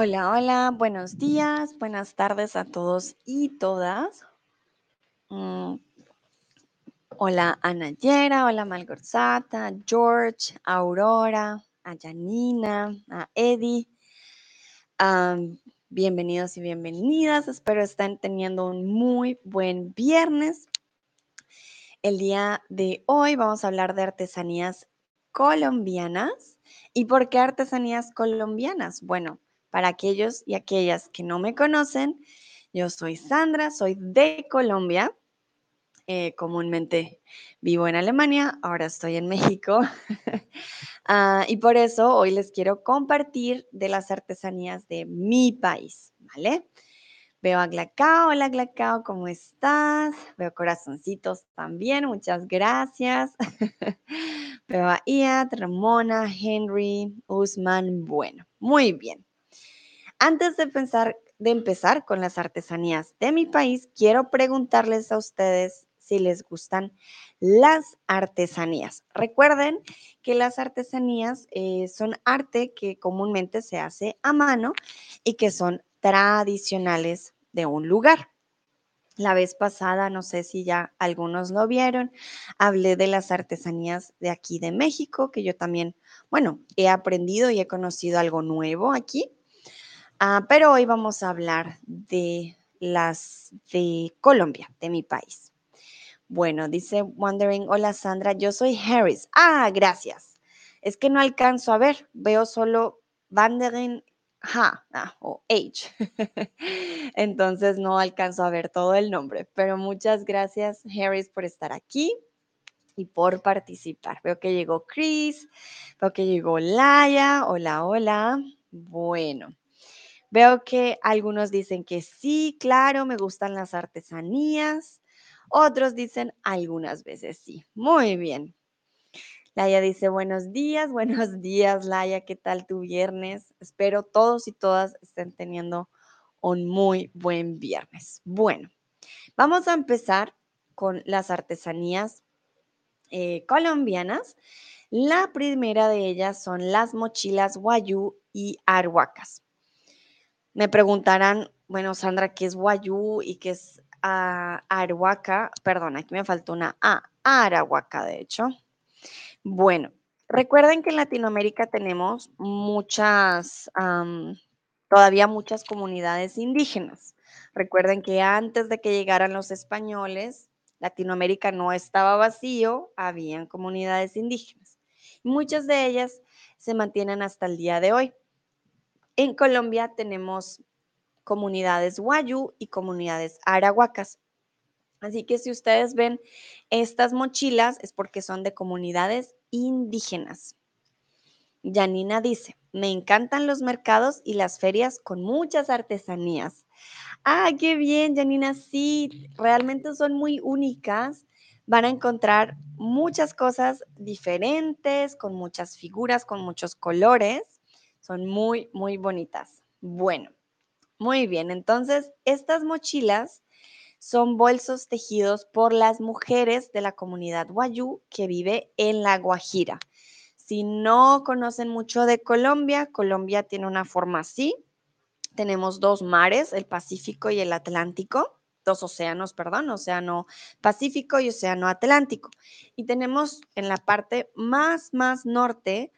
Hola, hola, buenos días, buenas tardes a todos y todas. Mm, hola a Nayera, hola Malgorzata, George, Aurora, a Janina, a Eddie. Bienvenidos y bienvenidas. Espero estén teniendo un muy buen viernes. El día de hoy vamos a hablar de artesanías colombianas. ¿Y por qué artesanías colombianas? Bueno, para aquellos y aquellas que no me conocen, yo soy Sandra, soy de Colombia. Eh, comúnmente vivo en Alemania, ahora estoy en México. Ah, y por eso hoy les quiero compartir de las artesanías de mi país, ¿vale? Veo a Glacao, hola Glacao, ¿cómo estás? Veo corazoncitos también, muchas gracias. Veo a Iad, Ramona, Henry, Usman, bueno, muy bien. Antes de, empezar con las artesanías de mi país, quiero preguntarles a ustedes si les gustan las artesanías. Recuerden que las artesanías eh, son arte que comúnmente se hace a mano y que son tradicionales de un lugar. La vez pasada, no sé si ya algunos lo vieron, hablé de las artesanías de aquí de México, que yo también, bueno, he aprendido y he conocido algo nuevo aquí. Ah, pero hoy vamos a hablar de las de Colombia, de mi país. Bueno, dice Wondering, hola Sandra, yo soy Harris. Ah, gracias. Es que no alcanzo a ver, veo solo Wandering Ha ah, o H. Entonces no alcanzo a ver todo el nombre, pero muchas gracias Harris por estar aquí y por participar. Veo que llegó Chris, veo que llegó Laia. Hola, hola. Bueno. Veo que algunos dicen que sí, claro, me gustan las artesanías. Otros dicen algunas veces sí. Muy bien. Laia dice buenos días, buenos días Laia, ¿qué tal tu viernes? Espero todos y todas estén teniendo un muy buen viernes. Bueno, vamos a empezar con las artesanías eh, colombianas. La primera de ellas son las mochilas guayú y arhuacas. Me preguntarán, bueno, Sandra, ¿qué es guayú y qué es uh? Perdón, aquí me faltó una A, arahuaca, de hecho. Bueno, recuerden que en Latinoamérica tenemos muchas, um, todavía muchas comunidades indígenas. Recuerden que antes de que llegaran los españoles, Latinoamérica no estaba vacío, habían comunidades indígenas. Muchas de ellas se mantienen hasta el día de hoy. En Colombia tenemos comunidades guayú y comunidades arahuacas. Así que si ustedes ven estas mochilas es porque son de comunidades indígenas. Janina dice, me encantan los mercados y las ferias con muchas artesanías. Ah, qué bien, Janina, sí, realmente son muy únicas. Van a encontrar muchas cosas diferentes, con muchas figuras, con muchos colores. Son muy, muy bonitas. Bueno, muy bien. Entonces, estas mochilas son bolsos tejidos por las mujeres de la comunidad Guayú que vive en La Guajira. Si no conocen mucho de Colombia, Colombia tiene una forma así. Tenemos dos mares, el Pacífico y el Atlántico, dos océanos, perdón, océano Pacífico y océano Atlántico. Y tenemos en la parte más, más norte,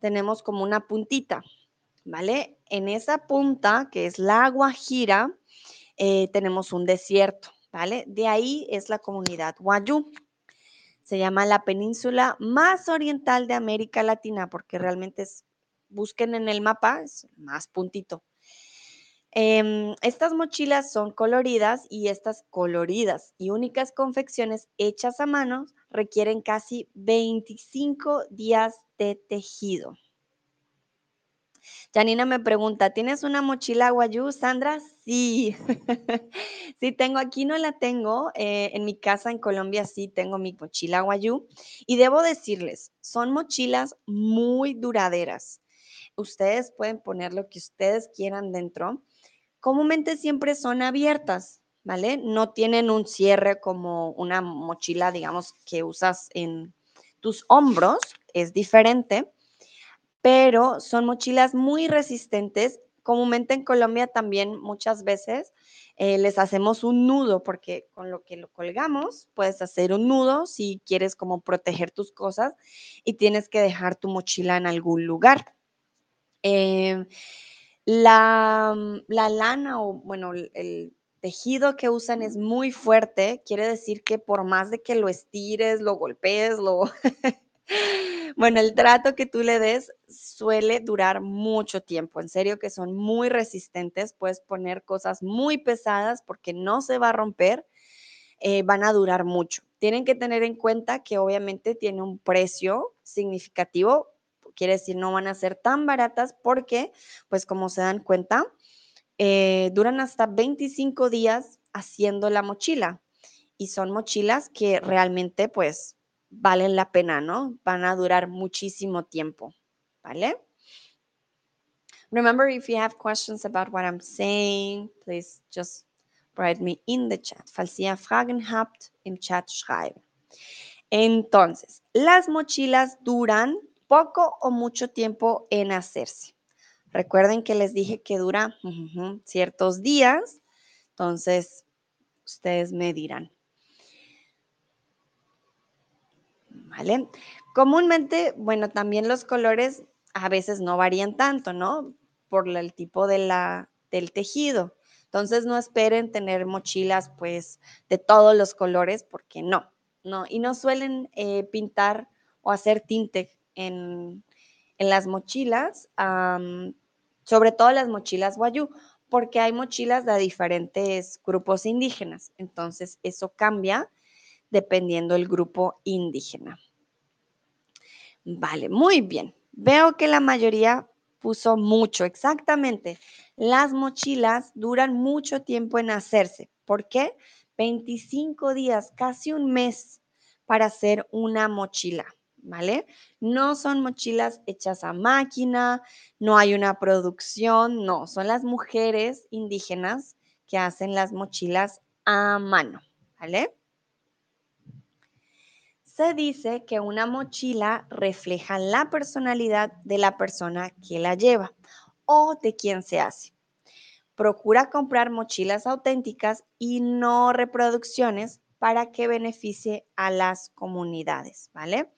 tenemos como una puntita, ¿vale? En esa punta, que es la Guajira, eh, tenemos un desierto, ¿vale? De ahí es la comunidad Guayú. Se llama la península más oriental de América Latina, porque realmente es, busquen en el mapa, es más puntito. Eh, estas mochilas son coloridas y estas coloridas y únicas confecciones hechas a mano requieren casi 25 días de tejido. Janina me pregunta, ¿tienes una mochila guayú, Sandra? Sí, sí tengo, aquí no la tengo, eh, en mi casa en Colombia sí tengo mi mochila guayú y debo decirles, son mochilas muy duraderas. Ustedes pueden poner lo que ustedes quieran dentro. Comúnmente siempre son abiertas, ¿vale? No tienen un cierre como una mochila, digamos, que usas en tus hombros, es diferente pero son mochilas muy resistentes comúnmente en Colombia también muchas veces eh, les hacemos un nudo porque con lo que lo colgamos puedes hacer un nudo si quieres como proteger tus cosas y tienes que dejar tu mochila en algún lugar. Em, la, la, lana o bueno, el tejido que usan es muy fuerte, quiere decir que por más de que lo estires, lo golpees, lo... bueno, el trato que tú le des suele durar mucho tiempo. En serio que son muy resistentes. Puedes poner cosas muy pesadas porque no se va a romper. Eh, van a durar mucho. Tienen que tener en cuenta que obviamente tiene un precio significativo. Quiere decir, no van a ser tan baratas porque, pues como se dan cuenta, eh, duran hasta 25 días haciendo la mochila y son mochilas que realmente pues valen la pena, ¿no? Van a durar muchísimo tiempo, ¿vale? Remember, if you have questions about what I'm saying, please just write me in the chat. Falls ihr Fragen habt, im Chat schreiben. Entonces, las mochilas duran poco o mucho tiempo en hacerse. Recuerden que les dije que dura ciertos días, entonces ustedes me dirán. ¿Vale? Comúnmente, bueno, también los colores a veces no varían tanto, ¿no? Por el tipo de la, del tejido. Entonces no esperen tener mochilas pues de todos los colores porque no, no. Y no suelen eh, pintar o hacer tinte en, las mochilas sobre todo las mochilas guayú, porque hay mochilas de diferentes grupos indígenas. Entonces, eso cambia dependiendo del grupo indígena. Vale, muy bien. Veo que la mayoría puso mucho, exactamente. Las mochilas duran mucho tiempo en hacerse. ¿Por qué? 25 días, casi un mes para hacer una mochila. ¿Vale? No son mochilas hechas a máquina, no hay una producción, no, son las mujeres indígenas que hacen las mochilas a mano, ¿vale? Se dice que una mochila refleja la personalidad de la persona que la lleva o de quien se hace. Procura comprar mochilas auténticas y no reproducciones para que beneficie a las comunidades, ¿vale?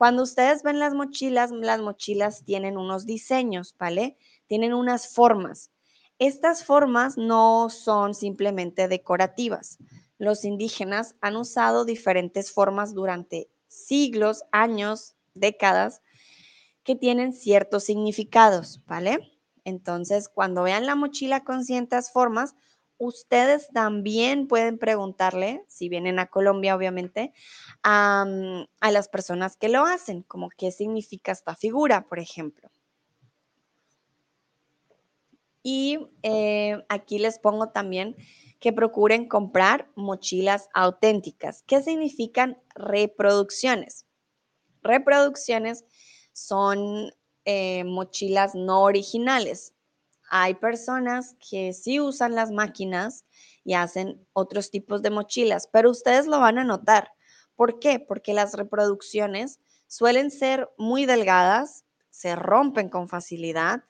Cuando ustedes ven las mochilas, las mochilas tienen unos diseños, ¿vale? Tienen unas formas. Estas formas no son simplemente decorativas. Los indígenas han usado diferentes formas durante siglos, años, décadas, que tienen ciertos significados, ¿vale? Entonces, cuando vean la mochila con ciertas formas, ustedes también pueden preguntarle, si vienen a Colombia, obviamente, a, las personas que lo hacen, como qué significa esta figura, por ejemplo. Y eh, aquí les pongo también que procuren comprar mochilas auténticas. ¿Qué significan reproducciones? Reproducciones son eh, mochilas no originales. Hay personas que sí usan las máquinas y hacen otros tipos de mochilas, pero ustedes lo van a notar. ¿Por qué? Porque las reproducciones suelen ser muy delgadas, se rompen con facilidad,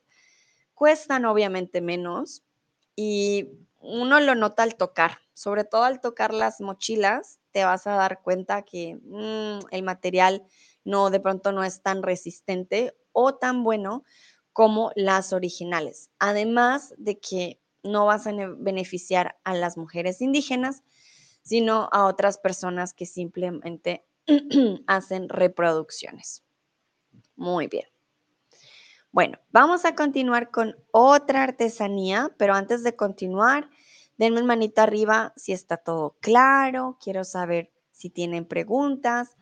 cuestan obviamente menos y uno lo nota al tocar, sobre todo al tocar las mochilas, te vas a dar cuenta que mm, el material no de pronto no es tan resistente o tan bueno como las originales. Además de que no vas a beneficiar a las mujeres indígenas, sino a otras personas que simplemente hacen reproducciones. Muy bien. Bueno, vamos a continuar con otra artesanía, pero antes de continuar, denme manita arriba si está todo claro. Quiero saber si tienen preguntas.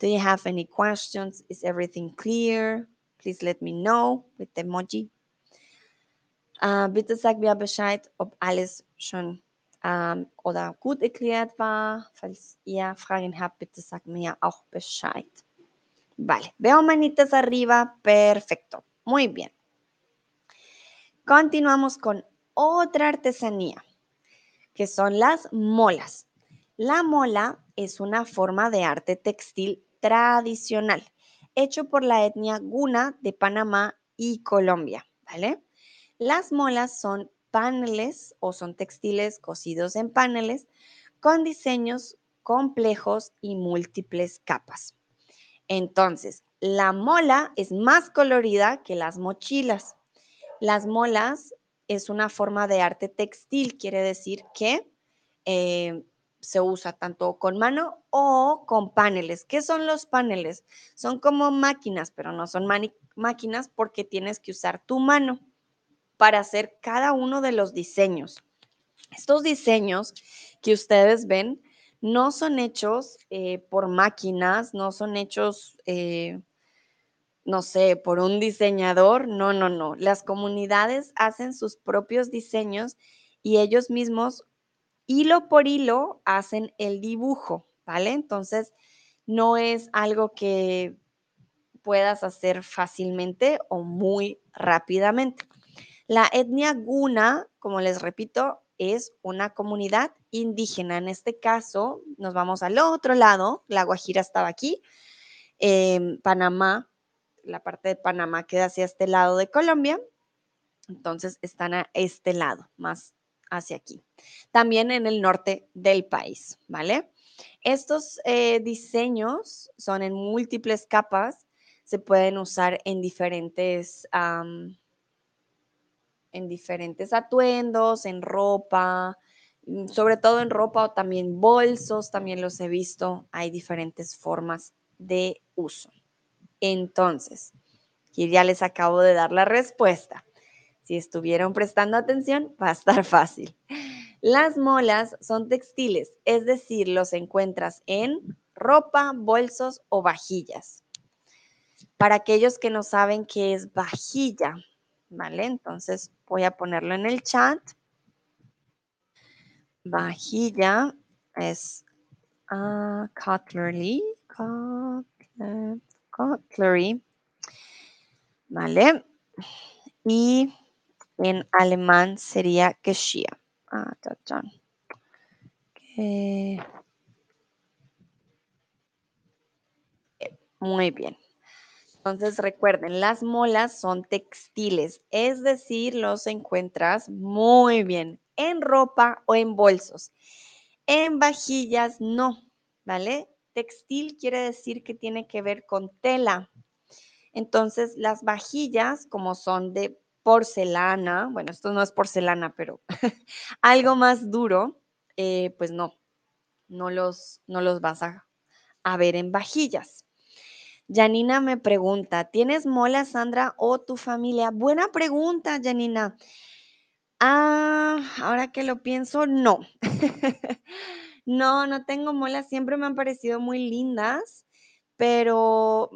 Do you have any questions? Is everything clear? Please let me know with the emoji. Uh, bitte sag mir Bescheid, ob alles schon ähm, oder gut erklärt war. Falls ihr Fragen habt, bitte sagt mir auch Bescheid. Vale, veo manitas arriba. Perfecto. Muy bien. Continuamos con otra artesanía, que son las molas. La mola es una forma de arte textil tradicional hecho por la etnia guna de Panamá y Colombia, ¿vale? Las molas son paneles o son textiles cosidos en paneles con diseños complejos y múltiples capas. Entonces, la mola es más colorida que las mochilas. Las molas es una forma de arte textil, quiere decir que eh, se usa tanto con mano o con paneles. ¿Qué son los paneles? Son como máquinas, pero no son máquinas porque tienes que usar tu mano para hacer cada uno de los diseños. Estos diseños que ustedes ven no son hechos eh, por máquinas, no son hechos, eh, no sé, por un diseñador, no, no, no. Las comunidades hacen sus propios diseños y ellos mismos, hilo por hilo, hacen el dibujo, ¿vale? Entonces, no es algo que puedas hacer fácilmente o muy rápidamente. La etnia guna, como les repito, es una comunidad indígena. En este caso, nos vamos al otro lado, la Guajira estaba aquí, em, Panamá, la parte de Panamá queda hacia este lado de Colombia, entonces están a este lado, más hacia aquí. También en el norte del país, ¿vale? Estos eh, diseños son en múltiples capas, se pueden usar en diferentes en diferentes atuendos, en ropa, mm, sobre todo en ropa o también bolsos, también los he visto, hay diferentes formas de uso. Entonces, ya les acabo de dar la respuesta. Si estuvieron prestando atención, va a estar fácil. Las molas son textiles, es decir, los encuentras en ropa, bolsos o vajillas. Para aquellos que no saben qué es vajilla, ¿vale? Entonces voy a ponerlo en el chat. Vajilla es uh, cutlery, cutlery, ¿vale? Y en alemán sería Geschirr. Ah, Muy bien. Entonces recuerden, las molas son textiles, es decir, los encuentras muy bien en ropa o en bolsos. En vajillas no, ¿vale? Textil quiere decir que tiene que ver con tela. Entonces las vajillas, como son de porcelana, bueno, esto no es porcelana, pero algo más duro, eh, pues no, no los, no los vas a, a ver en vajillas. Janina me pregunta, ¿tienes mola, Sandra, o tu familia? Buena pregunta, Janina. Ah, ahora que lo pienso, no. no, no tengo molas, siempre me han parecido muy lindas, pero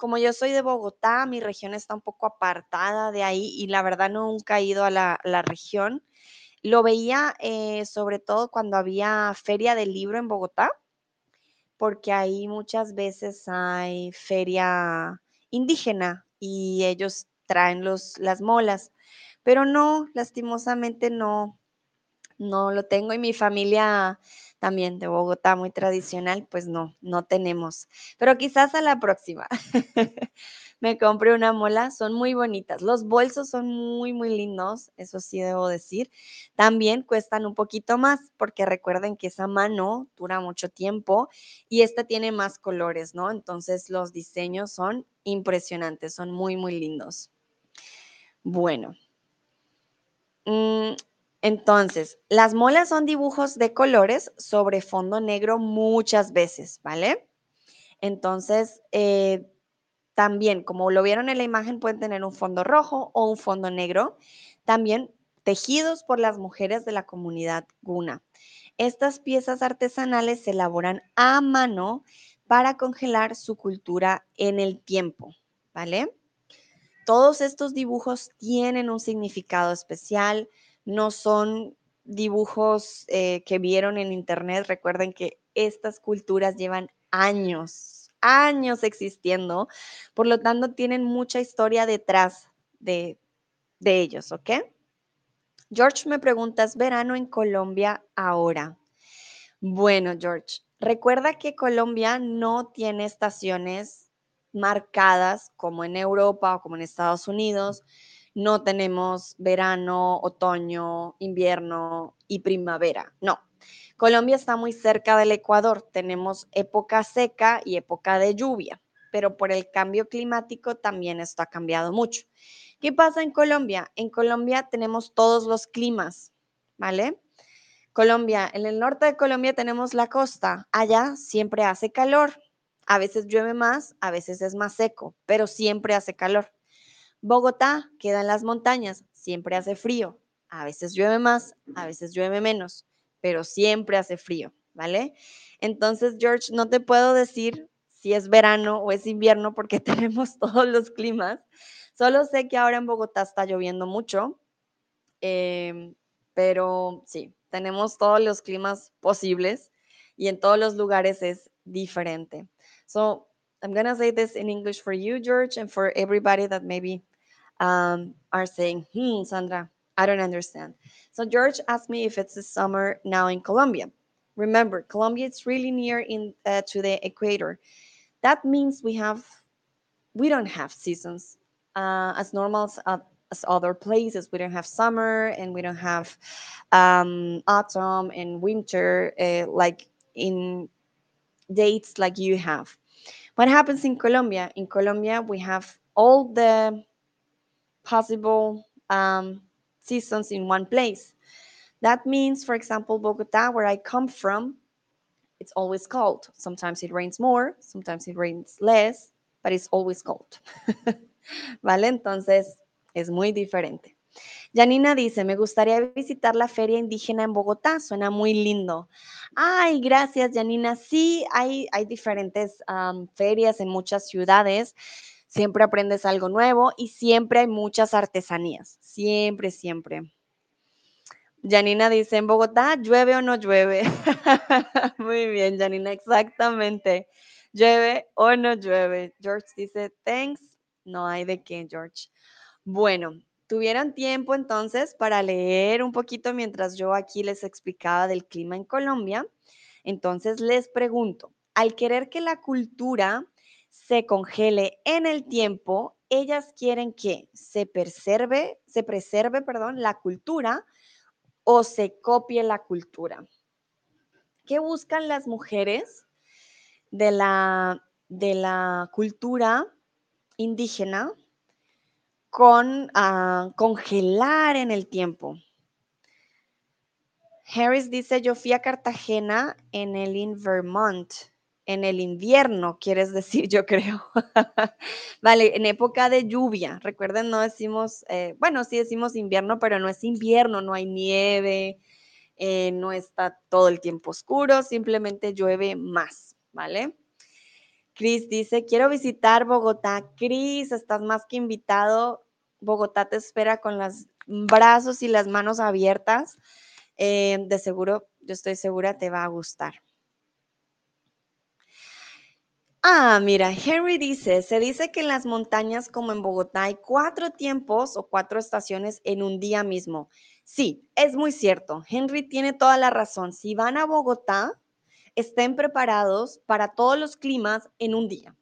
como yo soy de Bogotá, mi región está un poco apartada de ahí y la verdad nunca he ido a la, región. Lo veía eh, sobre todo cuando había feria del libro en Bogotá porque ahí muchas veces hay feria indígena y ellos traen los, las molas, pero no, lastimosamente no, no lo tengo y mi familia también de Bogotá, muy tradicional, pues no, no tenemos, pero quizás a la próxima. me compré una mola, son muy bonitas. Los bolsos son muy, muy lindos, eso sí debo decir. También cuestan un poquito más porque recuerden que esa mano dura mucho tiempo y esta tiene más colores, ¿no? Entonces los diseños son impresionantes, son muy, muy lindos. Bueno. Entonces, las molas son dibujos de colores sobre fondo negro muchas veces, ¿vale? Entonces, eh, también, como lo vieron en la imagen, pueden tener un fondo rojo o un fondo negro. También tejidos por las mujeres de la comunidad guna. Estas piezas artesanales se elaboran a mano para congelar su cultura en el tiempo, ¿vale? Todos estos dibujos tienen un significado especial, no son dibujos eh, que vieron en internet. Recuerden que estas culturas llevan años años existiendo, por lo tanto tienen mucha historia detrás de, de ellos, ¿ok? George me preguntas, verano en Colombia ahora. Bueno, George, recuerda que Colombia no tiene estaciones marcadas como en Europa o como en Estados Unidos. No tenemos verano, otoño, invierno y primavera. No. Colombia está muy cerca del Ecuador. Tenemos época seca y época de lluvia, pero por el cambio climático también esto ha cambiado mucho. ¿Qué pasa en Colombia? En Colombia tenemos todos los climas, ¿vale? Colombia, en el norte de Colombia tenemos la costa. Allá siempre hace calor. A veces llueve más, a veces es más seco, pero siempre hace calor. Bogotá queda en las montañas, siempre hace frío. A veces llueve más, a veces llueve menos, pero siempre hace frío, ¿vale? Entonces, George, no te puedo decir si es verano o es invierno porque tenemos todos los climas. Solo sé que ahora en Bogotá está lloviendo mucho, em, pero sí, tenemos todos los climas posibles y en todos los lugares es diferente. So I'm going to say this in English for you, George, and for everybody that maybe um, are saying, hmm, Sandra, I don't understand. So George asked me if it's the summer now in Colombia. Remember, Colombia is really near in uh, to the equator. That means we have, we don't have seasons uh, as normal as, uh, as other places. We don't have summer and we don't have um, autumn and winter uh, like in dates like you have. What happens in Colombia? In Colombia, we have all the possible um, seasons in one place. That means, for example, Bogota, where I come from, it's always cold. Sometimes it rains more, sometimes it rains less, but it's always cold. ¿Vale? Entonces, es muy diferente. Janina dice, me gustaría visitar la feria indígena en Bogotá, suena muy lindo. Ay, gracias, Janina. Sí, hay, hay diferentes ferias en muchas ciudades. Siempre aprendes algo nuevo y siempre hay muchas artesanías. Siempre, siempre. Janina dice, ¿en Bogotá llueve o no llueve? Muy bien, Janina, exactamente. ¿Llueve o no llueve? George dice, thanks. No hay de qué, George. Bueno, tuvieron tiempo entonces para leer un poquito mientras yo aquí les explicaba del clima en Colombia. Entonces les pregunto, al querer que la cultura se congele en el tiempo, ellas quieren que se preserve, se preserve, perdón, la cultura o se copie la cultura. ¿Qué buscan las mujeres de la, de la cultura indígena con ah, congelar en el tiempo? Harris dice, yo fui a Cartagena en el in Vermont en el invierno, quieres decir, yo creo. vale, en época de lluvia. Recuerden, no decimos, eh, bueno, sí decimos invierno, pero no es invierno, no hay nieve, eh, no está todo el tiempo oscuro, simplemente llueve más, ¿vale? Cris dice, quiero visitar Bogotá. Cris, estás más que invitado. Bogotá te espera con los brazos y las manos abiertas. Eh, de seguro, yo estoy segura, te va a gustar. Ah, mira, Henry dice, se dice que en las montañas como en Bogotá hay cuatro tiempos o cuatro estaciones en un día mismo. Sí, es muy cierto. Henry tiene toda la razón. Si van a Bogotá, estén preparados para todos los climas en un día.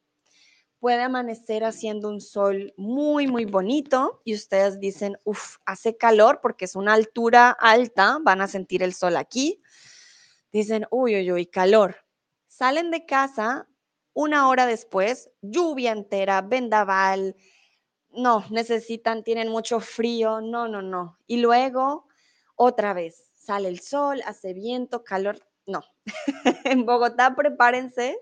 Puede amanecer haciendo un sol muy, muy bonito y ustedes dicen, uff, hace calor porque es una altura alta, van a sentir el sol aquí. Dicen, uy, uy, uy, calor. Salen de casa una hora después, lluvia entera, vendaval, no, necesitan, tienen mucho frío, no, no, no. Y luego, otra vez, sale el sol, hace viento, calor, no. en Bogotá, prepárense,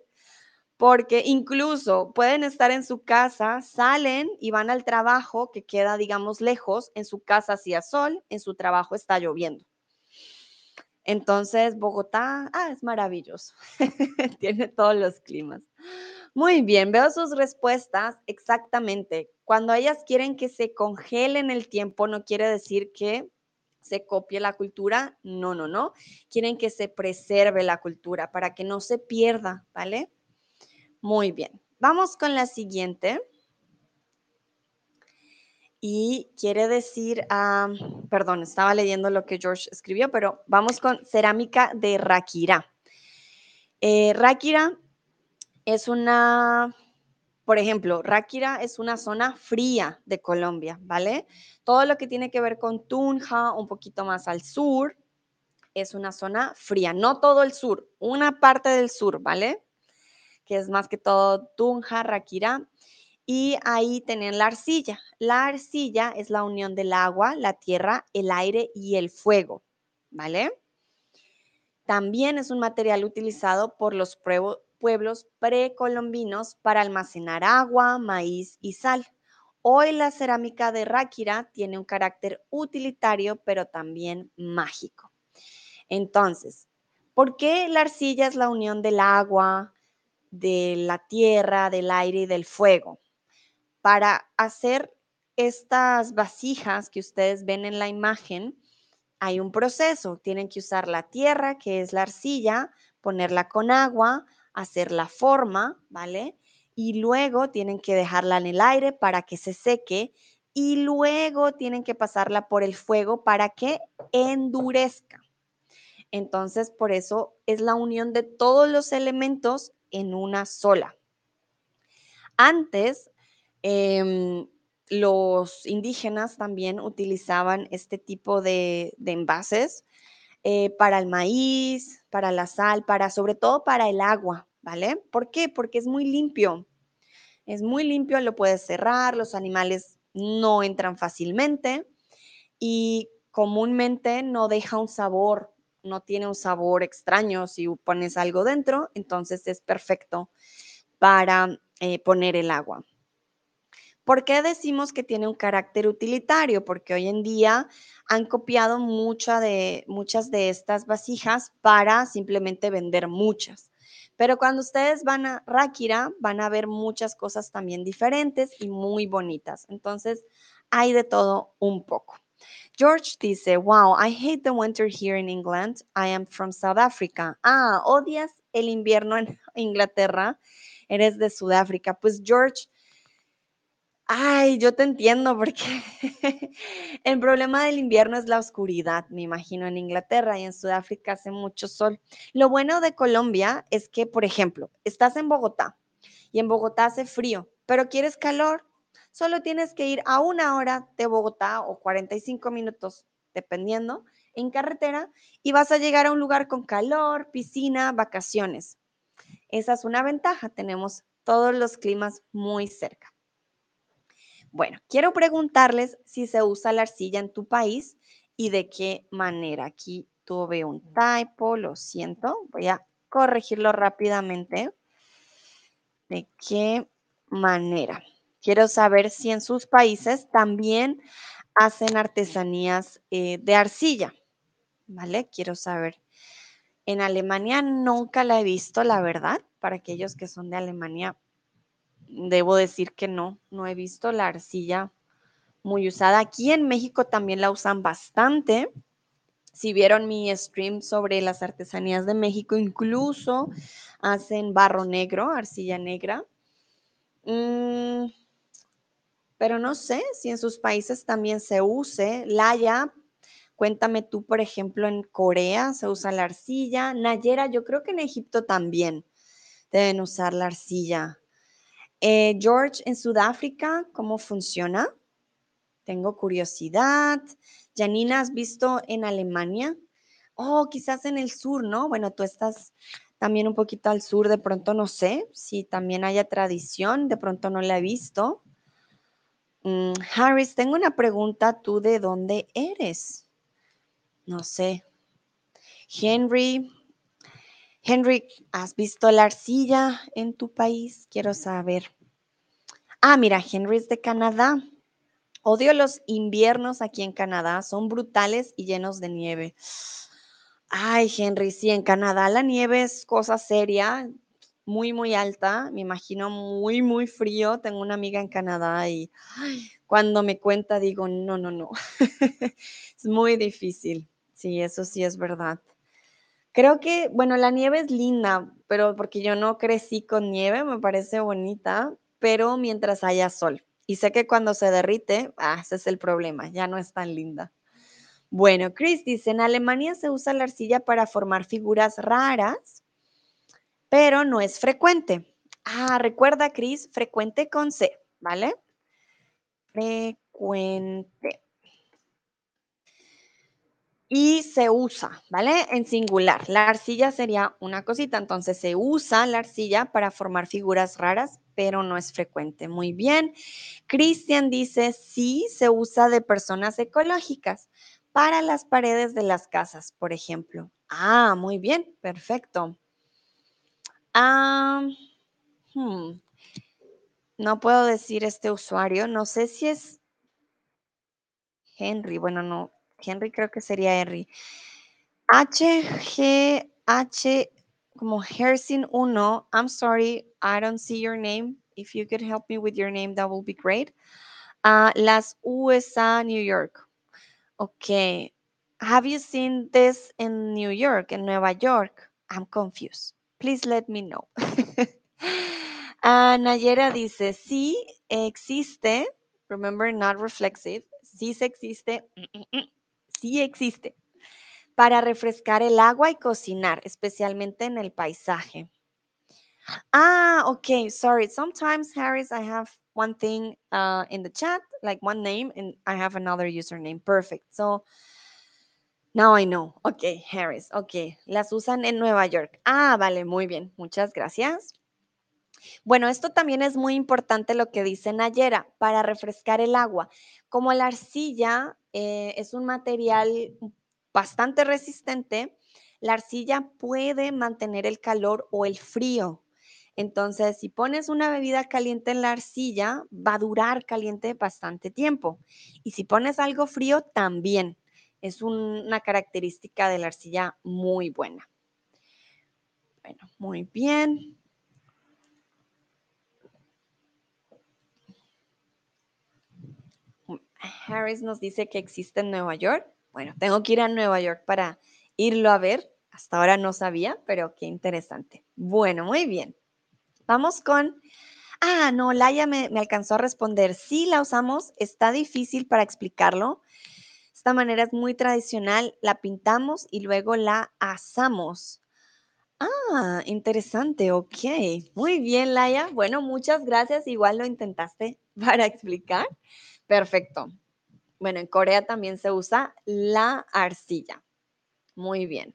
porque incluso pueden estar en su casa, salen y van al trabajo que queda, digamos, lejos, en su casa hacía sol, en su trabajo está lloviendo. Entonces, Bogotá, ah, es maravilloso. Tiene todos los climas. Muy bien, veo sus respuestas exactamente. Cuando ellas quieren que se congele en el tiempo, no quiere decir que se copie la cultura. No, no, no. Quieren que se preserve la cultura para que no se pierda, ¿vale? Muy bien. Vamos con la siguiente y quiere decir, perdón, estaba leyendo lo que George escribió, pero vamos con cerámica de Rakira. Eh, Rakira es una por ejemplo, Ráquira es una zona fría de Colombia, ¿vale? Todo lo que tiene que ver con Tunja, un poquito más al sur, es una zona fría, no todo el sur, una parte del sur, ¿vale? Que es más que todo Tunja, Ráquira. Y ahí tenían la arcilla. La arcilla es la unión del agua, la tierra, el aire y el fuego, ¿vale? También es un material utilizado por los pueblos precolombinos para almacenar agua, maíz y sal. Hoy la cerámica de Ráquira tiene un carácter utilitario, pero también mágico. Entonces, ¿por qué la arcilla es la unión del agua, de la tierra, del aire y del fuego? Para hacer estas vasijas que ustedes ven en la imagen, hay un proceso. Tienen que usar la tierra, que es la arcilla, ponerla con agua, hacer la forma, ¿vale? Y luego tienen que dejarla en el aire para que se seque y luego tienen que pasarla por el fuego para que endurezca. Entonces, por eso es la unión de todos los elementos en una sola. Antes, em, los indígenas también utilizaban este tipo de, envases eh, para el maíz, para la sal, para sobre todo para el agua, ¿vale? ¿Por qué? Porque es muy limpio. Es muy limpio, lo puedes cerrar, los animales no entran fácilmente y comúnmente no deja un sabor, no tiene un sabor extraño si pones algo dentro, entonces es perfecto para eh, poner el agua. ¿Por qué decimos que tiene un carácter utilitario? Porque hoy en día han copiado de, muchas de estas vasijas para simplemente vender muchas. Pero cuando ustedes van a Ráquira, van a ver muchas cosas también diferentes y muy bonitas. Entonces, hay de todo un poco. George dice, wow, I hate the winter here in England. I am from South Africa. Ah, odias el invierno en Inglaterra. Eres de Sudáfrica. Pues George, Ay, yo te entiendo porque el problema del invierno es la oscuridad, me imagino, en Inglaterra y en Sudáfrica hace mucho sol. Lo bueno de Colombia es que, por ejemplo, estás en Bogotá y en Bogotá hace frío, pero quieres calor, solo tienes que ir a una hora de Bogotá o 45 minutos, dependiendo, en carretera y vas a llegar a un lugar con calor, piscina, vacaciones. Esa es una ventaja, tenemos todos los climas muy cerca. Bueno, quiero preguntarles si se usa la arcilla en tu país y de qué manera. Aquí tuve un typo, lo siento. Voy a corregirlo rápidamente. ¿De qué manera? Quiero saber si en sus países también hacen artesanías eh, de arcilla. ¿Vale? Quiero saber. En Alemania nunca la he visto, la verdad. Para aquellos que son de Alemania, debo decir que no, no he visto la arcilla muy usada. Aquí en México también la usan bastante. Si vieron mi stream sobre las artesanías de México, incluso hacen barro negro, arcilla negra. Mm, pero no sé si en sus países también se use. Laya, cuéntame tú, por ejemplo, en Corea se usa la arcilla. Nayera, yo creo que en Egipto también deben usar la arcilla. Eh, George, en Sudáfrica, ¿cómo funciona? Tengo curiosidad. Janina, ¿has visto en Alemania? Oh, quizás en el sur, ¿no? Bueno, tú estás también un poquito al sur, de pronto no sé si también haya tradición, de pronto no la he visto. Mm, Harris, tengo una pregunta, ¿tú de dónde eres? No sé. Henry, Henry, ¿has visto la arcilla en tu país? Quiero saber. Ah, mira, Henry es de Canadá. Odio los inviernos aquí en Canadá, son brutales y llenos de nieve. Ay, Henry, sí, en Canadá la nieve es cosa seria, muy, muy alta, me imagino muy, muy frío. Tengo una amiga en Canadá y cuando me cuenta digo, no, no, no, es muy difícil. Sí, eso sí es verdad. Creo que, bueno, la nieve es linda, pero porque yo no crecí con nieve, me parece bonita, pero mientras haya sol. Y sé que cuando se derrite, ah, ese es el problema, ya no es tan linda. Bueno, Chris dice, en Alemania se usa la arcilla para formar figuras raras, pero no es frecuente. Ah, recuerda, Cris, frecuente con C, ¿vale? Frecuente. Y se usa, ¿vale? En singular. La arcilla sería una cosita, entonces se usa la arcilla para formar figuras raras, pero no es frecuente. Muy bien. Cristian dice, sí, se usa de personas ecológicas para las paredes de las casas, por ejemplo. Ah, muy bien, perfecto. Ah, hmm. No puedo decir este usuario, no sé si es Henry, bueno, no, Henry creo que sería Henry. H, G, H, como Hersin 1. I'm sorry, I don't see your name. If you could help me with your name, that will be great. Uh, las USA, New York. Okay. Have you seen this in New York, in Nueva York? I'm confused. Please let me know. uh, Nayera dice, sí existe. Remember, not reflexive. Sí se existe. Sí existe. Para refrescar el agua y cocinar, especialmente en el paisaje. Ah, okay. Sorry. Sometimes, Harris, I have one thing uh, in the chat, like one name, and I have another username. Perfect. So now I know. Okay, Harris. Okay. Las usan en Nueva York. Ah, vale. Muy bien. Muchas gracias. Bueno, esto también es muy importante lo que dice Nayera, para refrescar el agua. Como la arcilla eh, es un material bastante resistente, la arcilla puede mantener el calor o el frío. Entonces, si pones una bebida caliente en la arcilla, va a durar caliente bastante tiempo. Y si pones algo frío, también. Es una característica de la arcilla muy buena. Bueno, muy bien. Harris nos dice que existe en Nueva York. Bueno, tengo que ir a Nueva York para irlo a ver. Hasta ahora no sabía, pero qué interesante. Bueno, muy bien. Vamos con... Ah, no, Laia me, me alcanzó a responder. Sí, la usamos. Está difícil para explicarlo. Esta manera es muy tradicional. La pintamos y luego la asamos. Ah, interesante, ok. Muy bien, Laia. Bueno, muchas gracias. Igual lo intentaste para explicar. Perfecto. Bueno, en Corea también se usa la arcilla. Muy bien.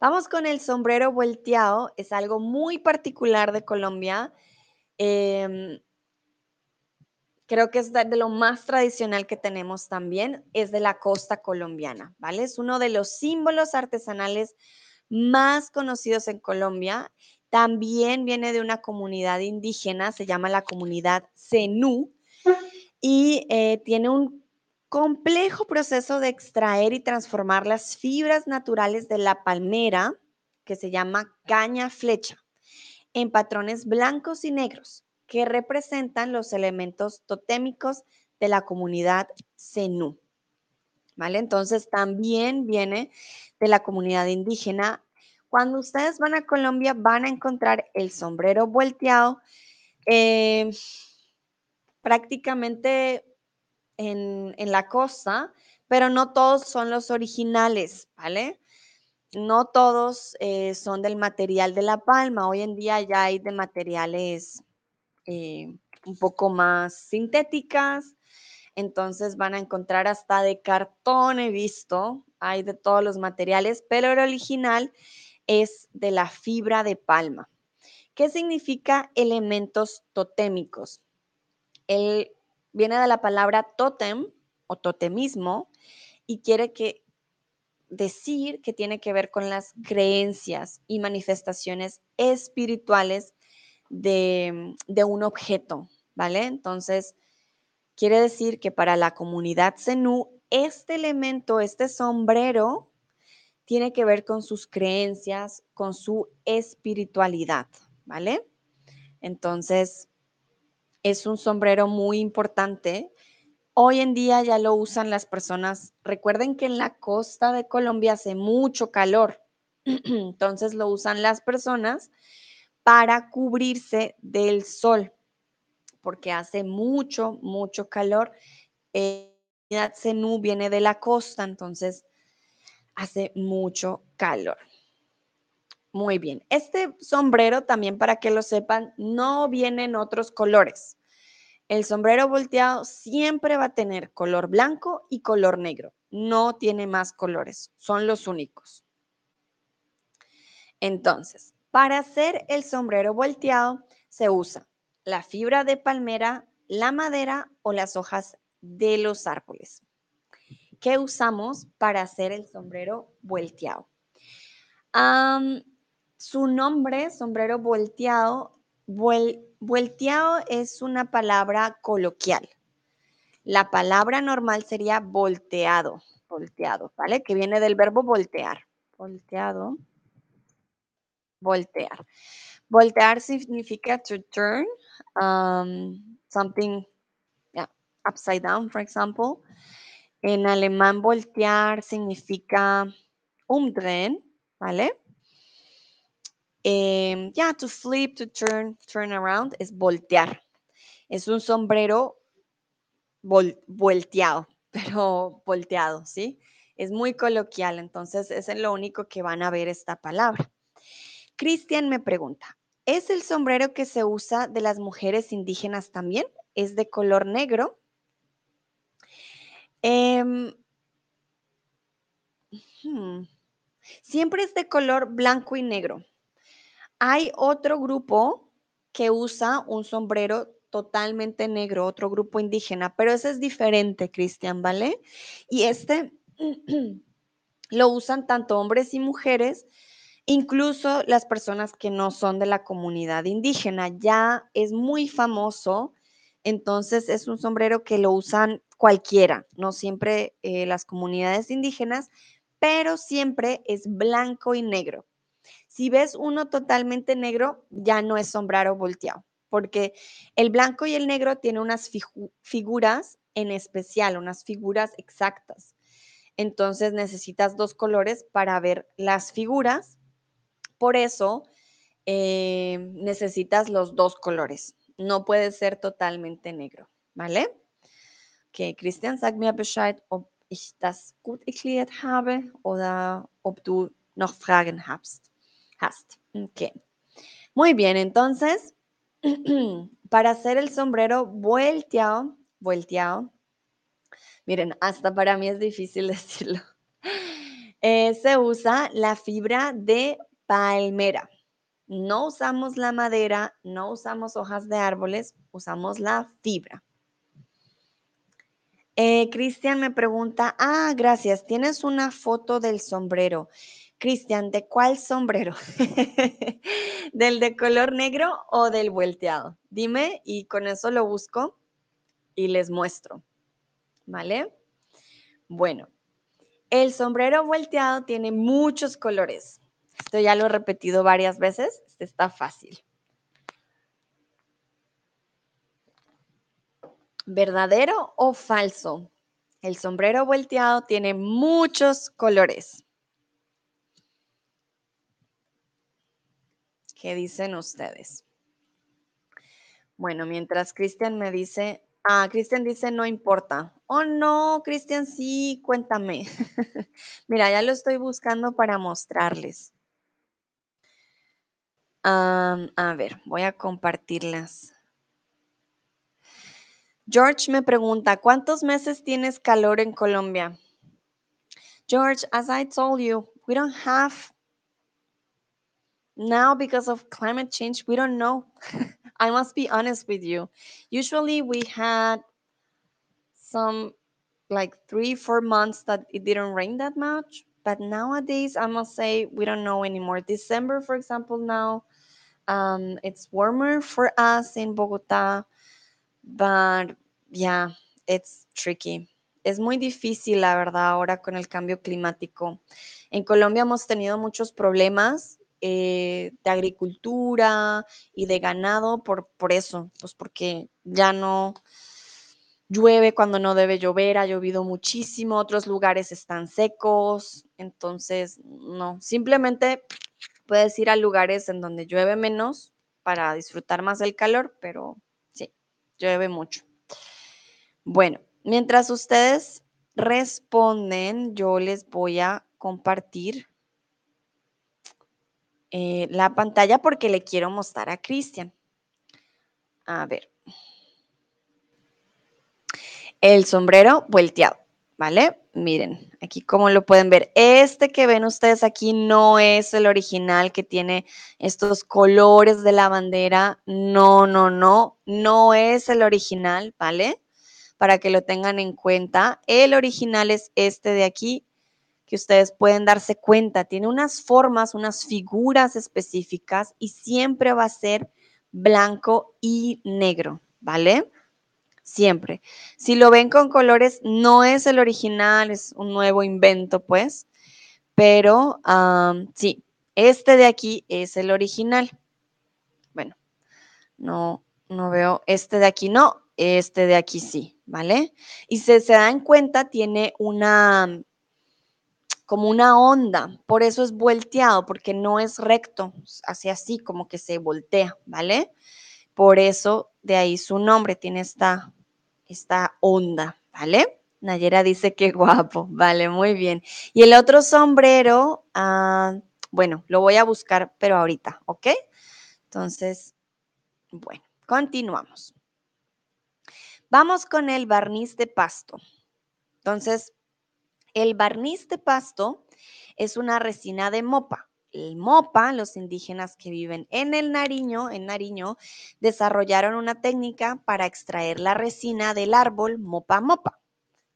Vamos con el sombrero volteado. Es algo muy particular de Colombia. Em, creo que es de, lo más tradicional que tenemos también. Es de la costa colombiana, ¿vale? Es uno de los símbolos artesanales más conocidos en Colombia. También viene de una comunidad indígena, se llama la comunidad Zenú, y eh, tiene un complejo proceso de extraer y transformar las fibras naturales de la palmera, que se llama caña flecha, en patrones blancos y negros que representan los elementos totémicos de la comunidad Zenú. ¿Vale? Entonces también viene de la comunidad indígena. Cuando ustedes van a Colombia van a encontrar el sombrero volteado eh, prácticamente en, la costa, pero no todos son los originales, ¿vale? No todos eh, son del material de la palma. Hoy en día ya hay de materiales eh, un poco más sintéticas, entonces van a encontrar hasta de cartón, he visto, hay de todos los materiales, pero el original es de la fibra de palma. ¿Qué significa elementos totémicos? El viene de la palabra totem o totemismo y quiere que decir que tiene que ver con las creencias y manifestaciones espirituales de, de un objeto, ¿vale? Entonces, quiere decir que para la comunidad Zenú, este elemento, este sombrero, tiene que ver con sus creencias, con su espiritualidad, ¿vale? Entonces, es un sombrero muy importante. Hoy en día ya lo usan las personas. Recuerden que en la costa de Colombia hace mucho calor, entonces lo usan las personas para cubrirse del sol, porque hace mucho, mucho calor. Eh, Zenú viene de la costa, entonces hace mucho calor. Muy bien. Este sombrero, también para que lo sepan, no viene en otros colores. El sombrero volteado siempre va a tener color blanco y color negro. No tiene más colores, son los únicos. Entonces, para hacer el sombrero volteado se usa la fibra de palmera, la madera o las hojas de los árboles. ¿Qué usamos para hacer el sombrero volteado? Su nombre, sombrero volteado, volteado es una palabra coloquial. La palabra normal sería volteado, volteado, ¿vale? Que viene del verbo voltear. Volteado, voltear. Voltear significa to turn um, something upside down, for example. En alemán, voltear significa umdrehen, ¿vale? Eh, ya, to flip, to turn, turn around es voltear. Es un sombrero volteado, pero volteado, ¿sí? Es muy coloquial, entonces es lo único que van a ver esta palabra. Cristian me pregunta, ¿es el sombrero que se usa de las mujeres indígenas también? ¿Es de color negro? Em, siempre es de color blanco y negro. Hay otro grupo que usa un sombrero totalmente negro, otro grupo indígena, pero ese es diferente, Cristian, ¿vale? Y este lo usan tanto hombres y mujeres, incluso las personas que no son de la comunidad indígena. Ya es muy famoso, entonces es un sombrero que lo usan cualquiera, no siempre eh, las comunidades indígenas, pero siempre es blanco y negro. Si ves uno totalmente negro, ya no es sombrero volteado, porque el blanco y el negro tienen unas figuras en especial, unas figuras exactas. Entonces necesitas dos colores para ver las figuras. Por eso eh, necesitas los dos colores. No puede ser totalmente negro, ¿vale? Okay, Christian, sag mir Bescheid, ob ich das gut erklärt habe oder ob du noch Fragen hast. Muy bien, entonces, para hacer el sombrero volteado, volteado, miren, hasta para mí es difícil decirlo, eh, se usa la fibra de palmera. No usamos la madera, no usamos hojas de árboles, usamos la fibra. Eh, Cristian me pregunta, ah, gracias, tienes una foto del sombrero. Cristian, ¿de cuál sombrero? ¿Del de color negro o del volteado? Dime y con eso lo busco y les muestro. ¿Vale? Bueno, el sombrero volteado tiene muchos colores. Esto ya lo he repetido varias veces. Este está fácil. ¿Verdadero o falso? El sombrero volteado tiene muchos colores. ¿Qué dicen ustedes? Bueno, mientras Cristian me dice, ah, Cristian dice no importa. Oh, no, Cristian, sí, cuéntame. Mira, ya lo estoy buscando para mostrarles. a ver, voy a compartirlas. George me pregunta, ¿cuántos meses tienes calor en Colombia? George, as I told you, we don't have now, because of climate change, we don't know. I must be honest with you. Usually, we had some like three, four months that it didn't rain that much. But nowadays, I must say, we don't know anymore. December, for example, now um, it's warmer for us in Bogota. But yeah, it's tricky. Es muy difícil, la verdad, ahora con el cambio climático. En Colombia hemos tenido muchos problemas eh, de agricultura y de ganado por, por eso, pues porque ya no llueve cuando no debe llover, ha llovido muchísimo, otros lugares están secos, entonces no, simplemente puedes ir a lugares en donde llueve menos para disfrutar más del calor, pero sí, llueve mucho. Bueno, mientras ustedes responden, yo les voy a compartir eh, la pantalla porque le quiero mostrar a Cristian. A ver. El sombrero volteado, ¿vale? Miren, aquí como lo pueden ver. Este que ven ustedes aquí no es el original que tiene estos colores de la bandera. No, no, no, no es el original, ¿vale? Para que lo tengan en cuenta. El original es este de aquí, que ustedes pueden darse cuenta. Tiene unas formas, unas figuras específicas y siempre va a ser blanco y negro, ¿vale? Siempre. Si lo ven con colores, no es el original, es un nuevo invento, pues. Pero sí, este de aquí es el original. Bueno, no, no veo. Este de aquí no, este de aquí sí, ¿vale? Y si se dan cuenta, tiene una, como una onda, por eso es volteado, porque no es recto, hace así como que se voltea, ¿vale? Por eso de ahí su nombre tiene esta, esta onda, ¿vale? Nayera dice que guapo, vale, muy bien. Y el otro sombrero, ah, bueno, lo voy a buscar, pero ahorita, ¿ok? Entonces, bueno, continuamos. Vamos con el barniz de pasto. Entonces, el barniz de pasto es una resina de mopa. El mopa, los indígenas que viven en el Nariño, en Nariño, desarrollaron una técnica para extraer la resina del árbol mopa mopa.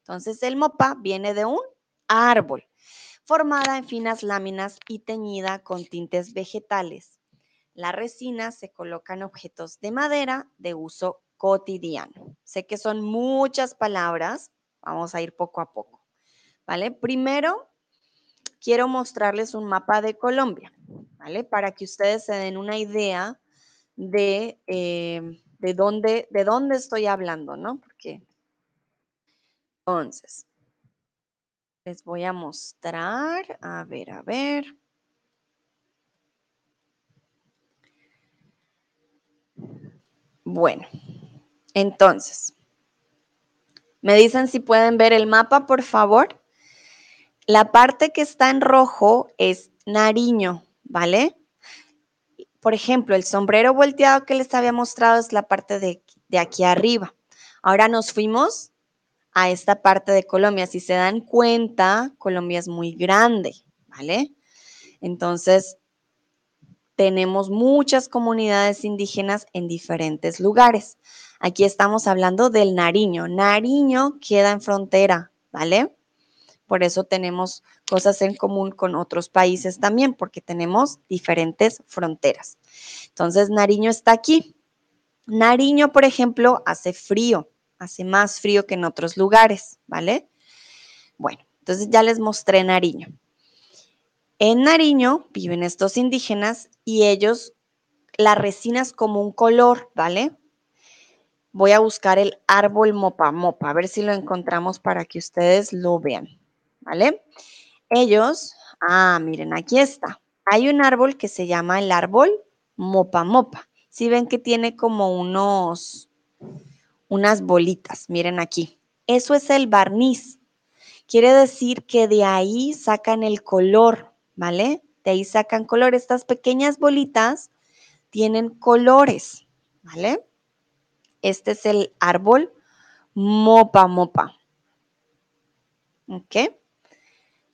Entonces, el mopa viene de un árbol, formada en finas láminas y teñida con tintes vegetales. La resina se coloca en objetos de madera de uso cotidiano. Sé que son muchas palabras, vamos a ir poco a poco. ¿Vale? Primero, quiero mostrarles un mapa de Colombia, ¿vale? Para que ustedes se den una idea de, eh, de, dónde, de dónde estoy hablando, ¿no? Porque, entonces, les voy a mostrar, a ver, a ver. Bueno, entonces, ¿me dicen si pueden ver el mapa, por favor? La parte que está en rojo es Nariño, ¿vale? Por ejemplo, el sombrero volteado que les había mostrado es la parte de, de aquí arriba. Ahora nos fuimos a esta parte de Colombia. Si se dan cuenta, Colombia es muy grande, ¿vale? Entonces, tenemos muchas comunidades indígenas en diferentes lugares. Aquí estamos hablando del Nariño. Nariño queda en frontera, ¿vale? Por eso tenemos cosas en común con otros países también, porque tenemos diferentes fronteras. Entonces, Nariño está aquí. Nariño, por ejemplo, hace frío, hace más frío que en otros lugares, ¿vale? Bueno, entonces ya les mostré Nariño. En Nariño viven estos indígenas y ellos, la resina es como un color, ¿vale? Voy a buscar el árbol mopa mopa, a ver si lo encontramos para que ustedes lo vean. ¿Vale? Ellos, ah, miren, aquí está. Hay un árbol que se llama el árbol mopa mopa. Si ven que tiene como unos, unas bolitas, miren aquí. Eso es el barniz. Quiere decir que de ahí sacan el color, ¿vale? De ahí sacan color. Estas pequeñas bolitas tienen colores, ¿vale? Este es el árbol mopa mopa. ¿Ok?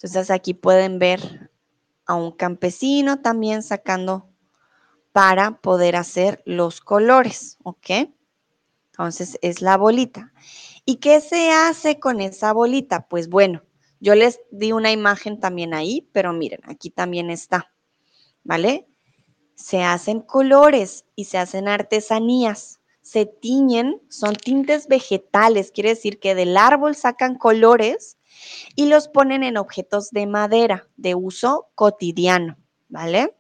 Entonces aquí pueden ver a un campesino también sacando para poder hacer los colores, ¿ok? Entonces es la bolita. ¿Y qué se hace con esa bolita? Pues bueno, yo les di una imagen también ahí, pero miren, aquí también está, ¿vale? Se hacen colores y se hacen artesanías. Se tiñen, son tintes vegetales, quiere decir que del árbol sacan colores y los ponen en objetos de madera de uso cotidiano, ¿vale?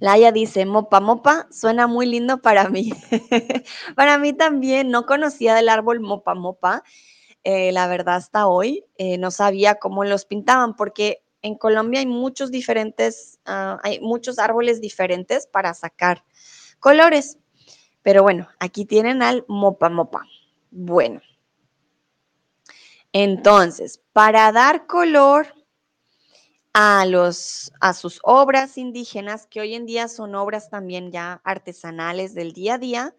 Laia dice, mopa mopa, suena muy lindo para mí. para mí también, no conocía del árbol mopa mopa, eh, la verdad hasta hoy, eh, no sabía cómo los pintaban, porque en Colombia hay muchos diferentes, ah, hay muchos árboles diferentes para sacar colores. Pero bueno, aquí tienen al mopa mopa. Bueno, entonces, para dar color a, los, a sus obras indígenas, que hoy en día son obras también ya artesanales del día a día,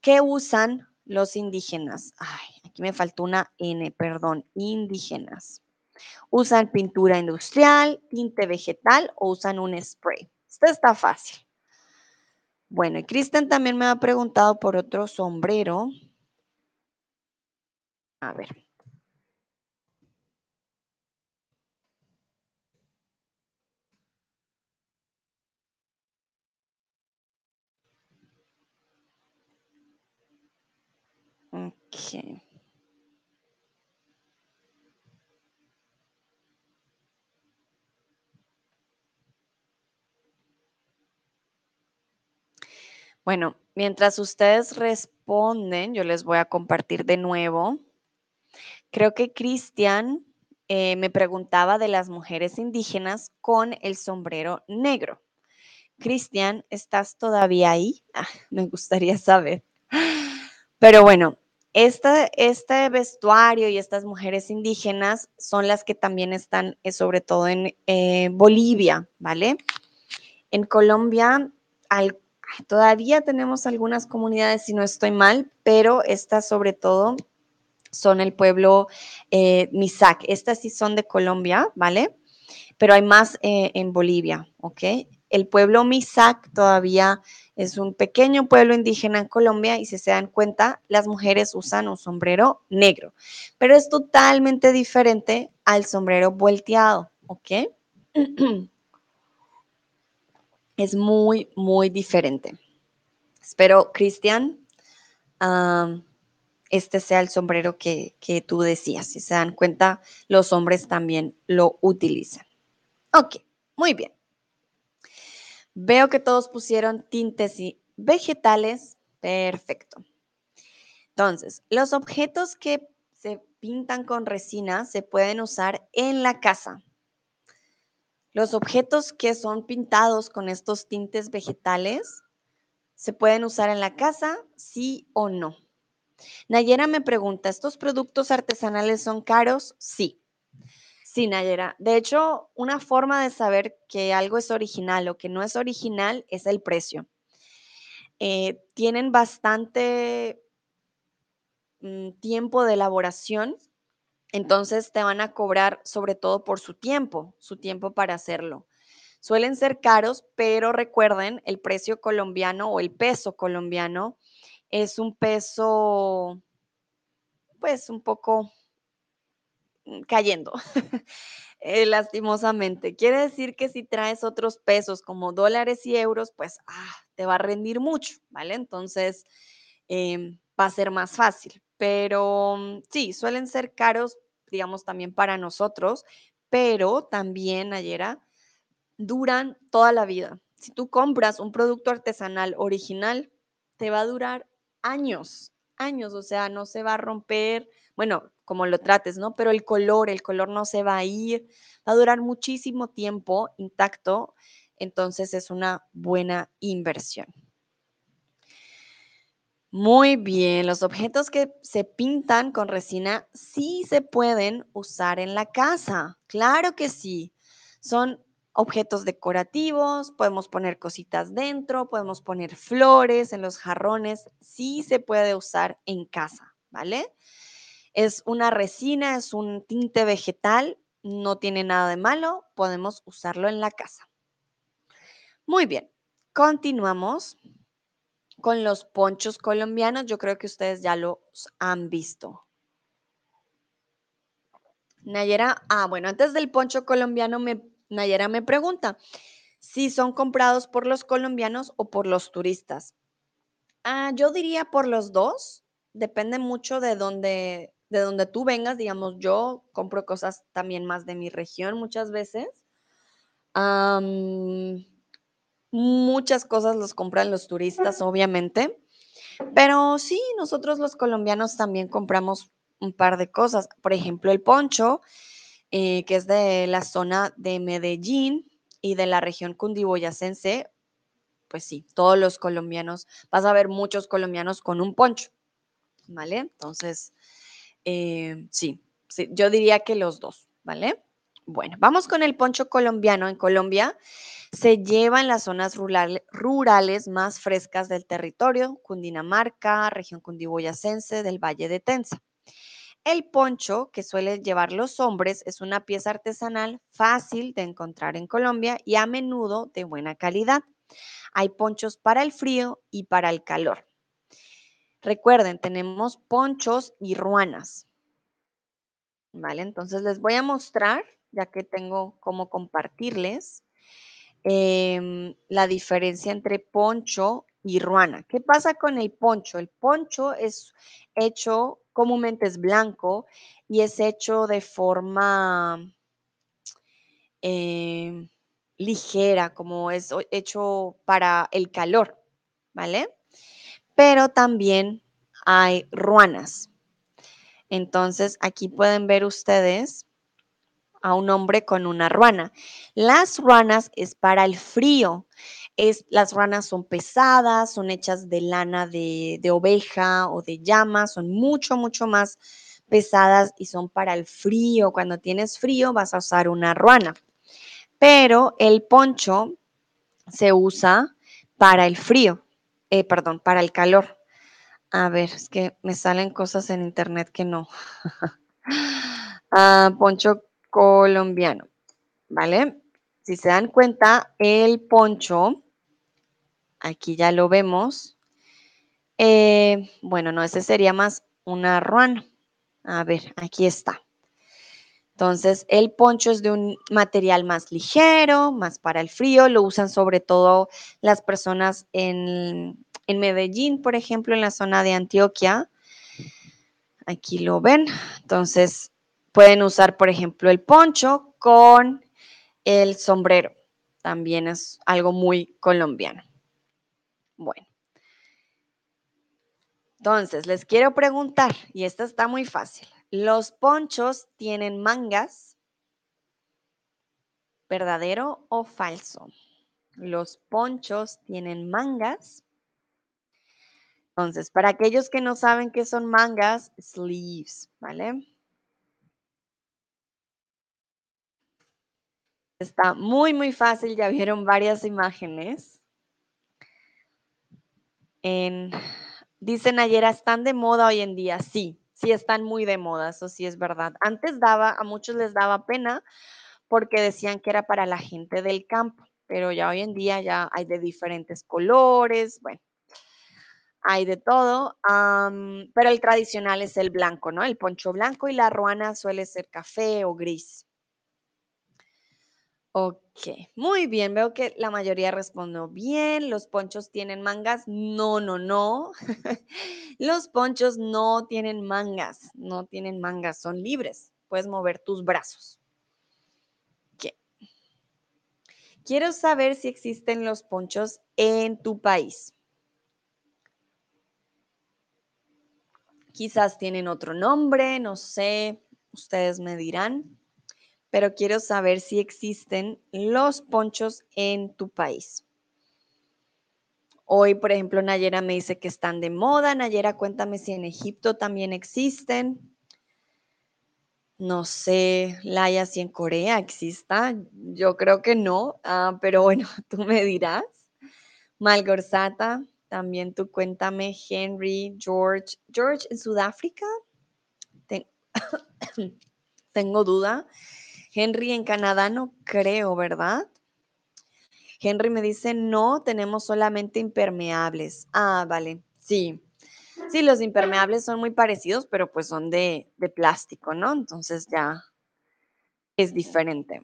que usan los indígenas. Ay, aquí me faltó una N, perdón, indígenas. Usan pintura industrial, tinte vegetal o usan un spray. Esto está fácil. Bueno, y Kristen también me ha preguntado por otro sombrero. A ver. Bueno, mientras ustedes responden, yo les voy a compartir de nuevo. Creo que Cristian eh, me preguntaba de las mujeres indígenas con el sombrero negro. Cristian, ¿estás todavía ahí? Ah, me gustaría saber. Pero bueno, este, vestuario y estas mujeres indígenas son las que también están, eh, sobre todo en eh, Bolivia, ¿vale? En Colombia todavía tenemos algunas comunidades, si no estoy mal, pero estas sobre todo son el pueblo eh, Misak. Estas sí son de Colombia, ¿vale? Pero hay más en Bolivia, ¿ok? El pueblo Misak todavía es un pequeño pueblo indígena en Colombia y si se dan cuenta, las mujeres usan un sombrero negro, pero es totalmente diferente al sombrero volteado, ¿ok? Es muy, muy diferente. Espero, Cristian, este sea el sombrero que, que tú decías. Si se dan cuenta, los hombres también lo utilizan. Ok, muy bien. Veo que todos pusieron tintes vegetales. Perfecto. Entonces, los objetos que se pintan con resina se pueden usar en la casa. Los objetos que son pintados con estos tintes vegetales se pueden usar en la casa, sí o no. Nayera me pregunta, ¿estos productos artesanales son caros? Sí. Sí, Nayera. De hecho, una forma de saber que algo es original o que no es original es el precio. Eh, tienen bastante mm, tiempo de elaboración, entonces te van a cobrar sobre todo por su tiempo, su tiempo para hacerlo. Suelen ser caros, pero recuerden, el precio colombiano o el peso colombiano es un peso, pues un poco cayendo, eh, lastimosamente. Quiere decir que si traes otros pesos como dólares y euros, pues ah, te va a rendir mucho, ¿vale? Entonces em, va a ser más fácil. Pero mm, sí, suelen ser caros, digamos, también para nosotros, pero también, Ayera, duran toda la vida. Si tú compras un producto artesanal original, te va a durar años, años, o sea, no se va a romper, bueno, como lo trates, ¿no? Pero el color, el color no se va a ir, va a durar muchísimo tiempo intacto, entonces es una buena inversión. Muy bien, los objetos que se pintan con resina sí se pueden usar en la casa, claro que sí. Son objetos decorativos, podemos poner cositas dentro, podemos poner flores en los jarrones, sí se puede usar en casa, ¿vale? Es una resina, es un tinte vegetal, no tiene nada de malo, podemos usarlo en la casa. Muy bien, continuamos con los ponchos colombianos. Yo creo que ustedes ya los han visto. Nayera, ah, bueno, antes del poncho colombiano, Nayera me pregunta si son comprados por los colombianos o por los turistas. Ah, yo diría por los dos, depende mucho de dónde, de donde tú vengas, digamos, yo compro cosas también más de mi región muchas veces. muchas cosas los compran los turistas, obviamente, pero sí, nosotros los colombianos también compramos un par de cosas. Por ejemplo, el poncho, eh, que es de la zona de Medellín y de la región cundiboyacense, pues sí, todos los colombianos, vas a ver muchos colombianos con un poncho, ¿vale? Entonces, eh, sí, yo diría que los dos, ¿vale? Bueno, vamos con el poncho colombiano. En Colombia se lleva en las zonas rurales más frescas del territorio, Cundinamarca, región cundiboyacense del Valle de Tensa. El poncho que suelen llevar los hombres es una pieza artesanal fácil de encontrar en Colombia y a menudo de buena calidad. Hay ponchos para el frío y para el calor. Recuerden, tenemos ponchos y ruanas. ¿Vale? Entonces les voy a mostrar, ya que tengo cómo compartirles, em, la diferencia entre poncho y ruana. ¿Qué pasa con el poncho? El poncho es hecho, comúnmente es blanco y es hecho de forma em, ligera, como es hecho para el calor, ¿vale? Pero también hay ruanas. Entonces, aquí pueden ver ustedes a un hombre con una ruana. Las ruanas es para el frío. Es, las ruanas son pesadas, son hechas de lana de, de oveja o de llama, son mucho, mucho más pesadas y son para el frío. Cuando tienes frío vas a usar una ruana. Pero el poncho se usa para el frío, eh, perdón, para el calor. A ver, es que me salen cosas en internet que no. ah, poncho colombiano, ¿vale? Si se dan cuenta, el poncho, aquí ya lo vemos. Eh, bueno, no, ese sería más una ruana. A ver, aquí está. Entonces, el poncho es de un material más ligero, más para el frío, lo usan sobre todo las personas en, Medellín, por ejemplo, en la zona de Antioquia. Aquí lo ven. Entonces, pueden usar, por ejemplo, el poncho con el sombrero. También es algo muy colombiano. Bueno. Entonces, les quiero preguntar, y esta está muy fácil. ¿Los ponchos tienen mangas? ¿Verdadero o falso? ¿Los ponchos tienen mangas? Entonces, para aquellos que no saben qué son mangas, sleeves, ¿vale? Está muy, muy fácil, ya vieron varias imágenes. En, dicen ayer, ¿están de moda hoy en día? Sí, sí están muy de moda, eso sí es verdad. Antes daba, a muchos les daba pena porque decían que era para la gente del campo, pero ya hoy en día ya hay de diferentes colores, bueno, hay de todo, pero el tradicional es el blanco, ¿no? El poncho blanco y la ruana suele ser café o gris. Ok, muy bien, veo que la mayoría respondió bien. ¿Los ponchos tienen mangas? No, no, no. Los ponchos no tienen mangas, no tienen mangas, son libres. Puedes mover tus brazos. ¿Qué? Quiero saber si existen los ponchos en tu país. Quizás tienen otro nombre, no sé, ustedes me dirán pero quiero saber si existen los ponchos en tu país. Hoy, por ejemplo, Nayera me dice que están de moda. Nayera, cuéntame si en Egipto también existen. No sé, Laia, si en Corea exista. Yo creo que no, ah, pero bueno, tú me dirás. Malgorzata, también tú cuéntame. Henry, George. George, en Sudáfrica. Tengo duda. Henry en Canadá no creo, ¿verdad? Henry me dice, no, tenemos solamente impermeables. Ah, vale, sí. Sí, los impermeables son muy parecidos, pero pues son de, de plástico, ¿no? Entonces ya es diferente.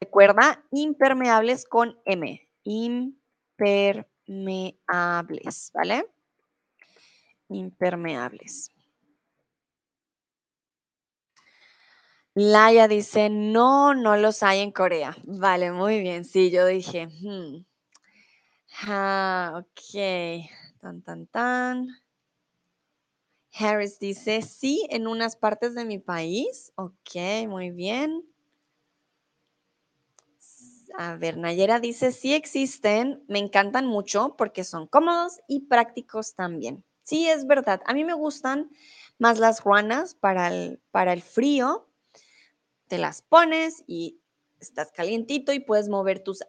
Recuerda, impermeables con M. Impermeables, ¿vale? Impermeables. Laia dice, no, no los hay en Corea. Vale, muy bien. Sí, yo dije, hmm. ah, ok. Tan, tan, tan. Harris dice, sí, en unas partes de mi país. Ok, muy bien. A ver, Nayera dice, sí existen, me encantan mucho porque son cómodos y prácticos también. Sí, es verdad. A mí me gustan más las ruanas para el, para el frío, te las pones y estás calientito y puedes mover tus,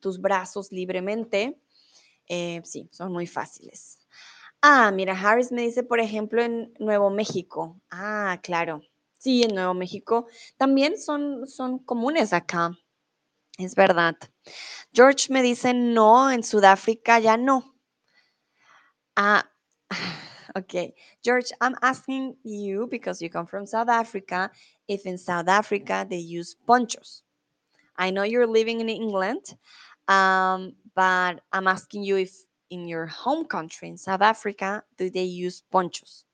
tus brazos libremente. Eh, sí, son muy fáciles. Ah, mira, Harris me dice, por ejemplo, en Nuevo México. Ah, claro. Sí, en Nuevo México también son, son comunes acá. Es verdad. George me dice, no, en Sudáfrica ya no. Ah, okay. George, I'm asking you because you come from South Africa, if in South Africa they use ponchos. I know you're living in England, um, but I'm asking you if in your home country, in South Africa, do they use ponchos?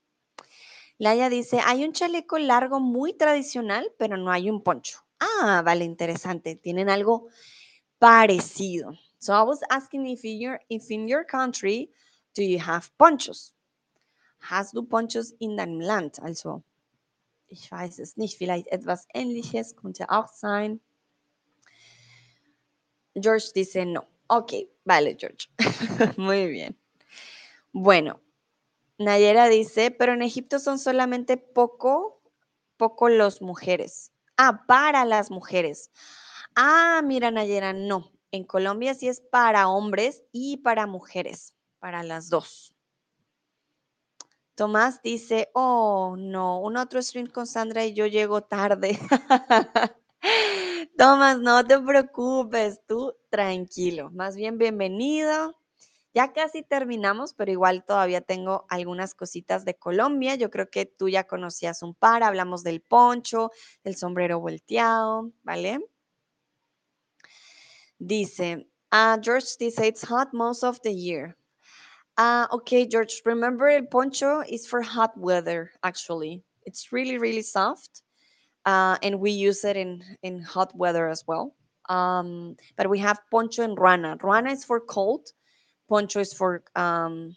Laia dice, hay un chaleco largo muy tradicional, pero no hay un poncho. Ah, vale, interesante. Tienen algo parecido. So I was asking if in your, if in your country, do you have ponchos? Hast du Ponchos in deinem Land? Also, ich weiß es nicht. Vielleicht etwas Ähnliches könnte auch sein. George dice no. Ok, vale, George. Muy bien. Bueno, Nayera dice, pero en Egipto son solamente poco, poco las mujeres. Ah, para las mujeres. Ah, mira, Nayera, no. En Colombia sí es para hombres y para mujeres, para las dos. Tomás dice, oh, no, un otro stream con Sandra y yo llego tarde. Tomás, no te preocupes, tú tranquilo. Más bien, bienvenido. Ya casi terminamos, pero igual todavía tengo algunas cositas de Colombia. Yo creo que tú ya conocías un par. Hablamos del poncho, del sombrero volteado, ¿vale? Dice, uh, George dice, it's hot most of the year. Uh, okay, George, remember el poncho is for hot weather, actually. It's really, really soft. Uh, and we use it in, in hot weather as well. Um, but we have poncho and ruana. Ruana is for cold. Poncho is for, um,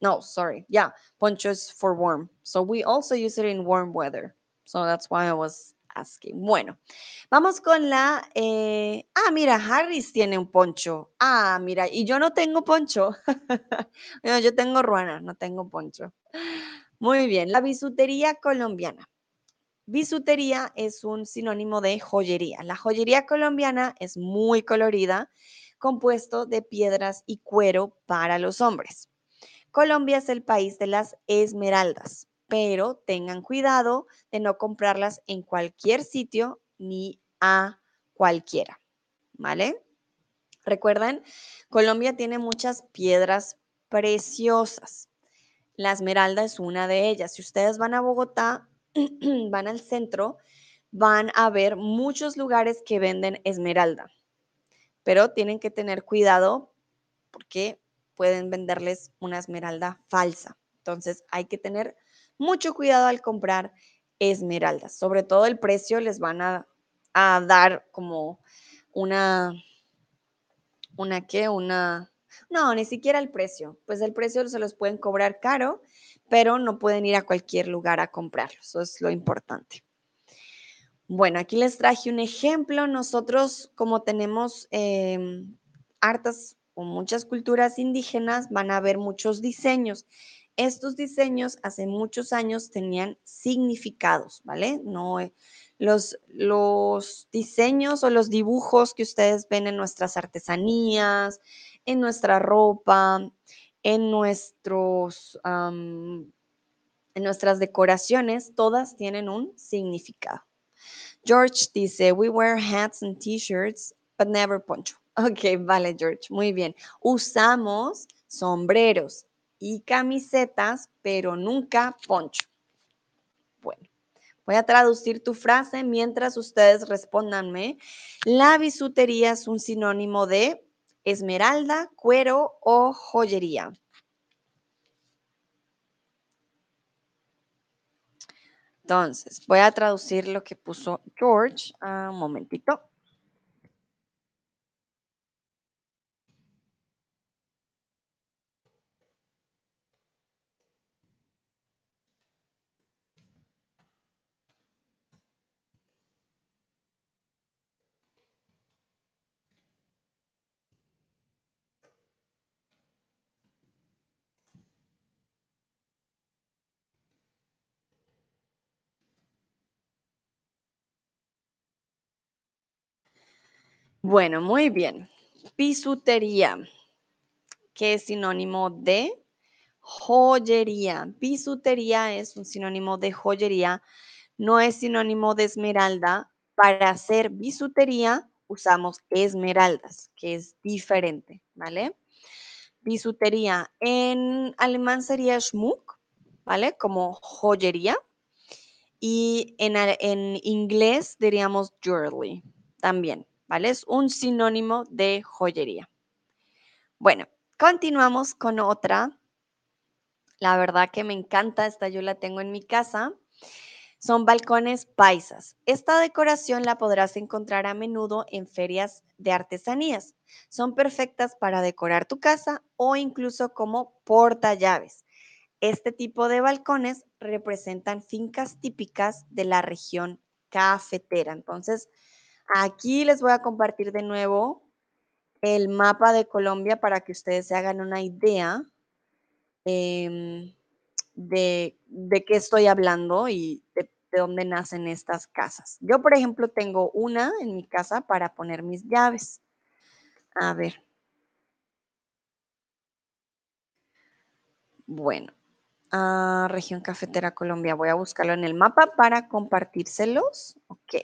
no, sorry. Yeah, poncho is for warm. So we also use it in warm weather. So that's why I was Bueno, vamos con la... Eh, ah, mira, Harris tiene un poncho. Ah, mira, y yo no tengo poncho. yo tengo ruana, no tengo poncho. Muy bien, la bisutería colombiana. Bisutería es un sinónimo de joyería. La joyería colombiana es muy colorida, compuesto de piedras y cuero para los hombres. Colombia es el país de las esmeraldas pero tengan cuidado de no comprarlas en cualquier sitio ni a cualquiera, ¿vale? Recuerden, Colombia tiene muchas piedras preciosas. La esmeralda es una de ellas. Si ustedes van a Bogotá, van al centro, van a ver muchos lugares que venden esmeralda, pero tienen que tener cuidado porque pueden venderles una esmeralda falsa. Entonces hay que tener mucho cuidado al comprar esmeraldas. Sobre todo el precio les van a, dar como una, una qué, una, no, ni siquiera el precio. Pues el precio se los pueden cobrar caro, pero no pueden ir a cualquier lugar a comprarlo. Eso es lo importante. Bueno, aquí les traje un ejemplo. Nosotros, como tenemos em, hartas o muchas culturas indígenas, van a ver muchos diseños estos diseños hace muchos años tenían significados, ¿vale? No, eh, los, los diseños o los dibujos que ustedes ven en nuestras artesanías, en nuestra ropa, en nuestros, en nuestras decoraciones, todas tienen un significado. George dice, we wear hats and t-shirts, but never poncho. Ok, vale, George, muy bien. Usamos sombreros y camisetas, pero nunca poncho. Bueno, voy a traducir tu frase mientras ustedes respondanme. La bisutería es un sinónimo de esmeralda, cuero o joyería. Entonces, voy a traducir lo que puso George. Ah, un momentito. Bueno, muy bien. Bisutería, que es sinónimo de joyería. Bisutería es un sinónimo de joyería, no es sinónimo de esmeralda. Para hacer bisutería usamos esmeraldas, que es diferente, ¿vale? Bisutería en alemán sería Schmuck, ¿vale? Como joyería. Y en, en inglés diríamos jewelry también, ¿vale? Es un sinónimo de joyería. Bueno, continuamos con otra. La verdad que me encanta, esta yo la tengo en mi casa. Son balcones paisas. Esta decoración la podrás encontrar a menudo en ferias de artesanías. Son perfectas para decorar tu casa o incluso como portallaves. Este tipo de balcones representan fincas típicas de la región cafetera. Entonces, aquí les voy a compartir de nuevo el mapa de Colombia para que ustedes se hagan una idea em, de, qué estoy hablando y de, de dónde nacen estas casas. Yo, por ejemplo, tengo una en mi casa para poner mis llaves. A ver. Bueno, región cafetera Colombia. Voy a buscarlo en el mapa para compartírselos. Ok.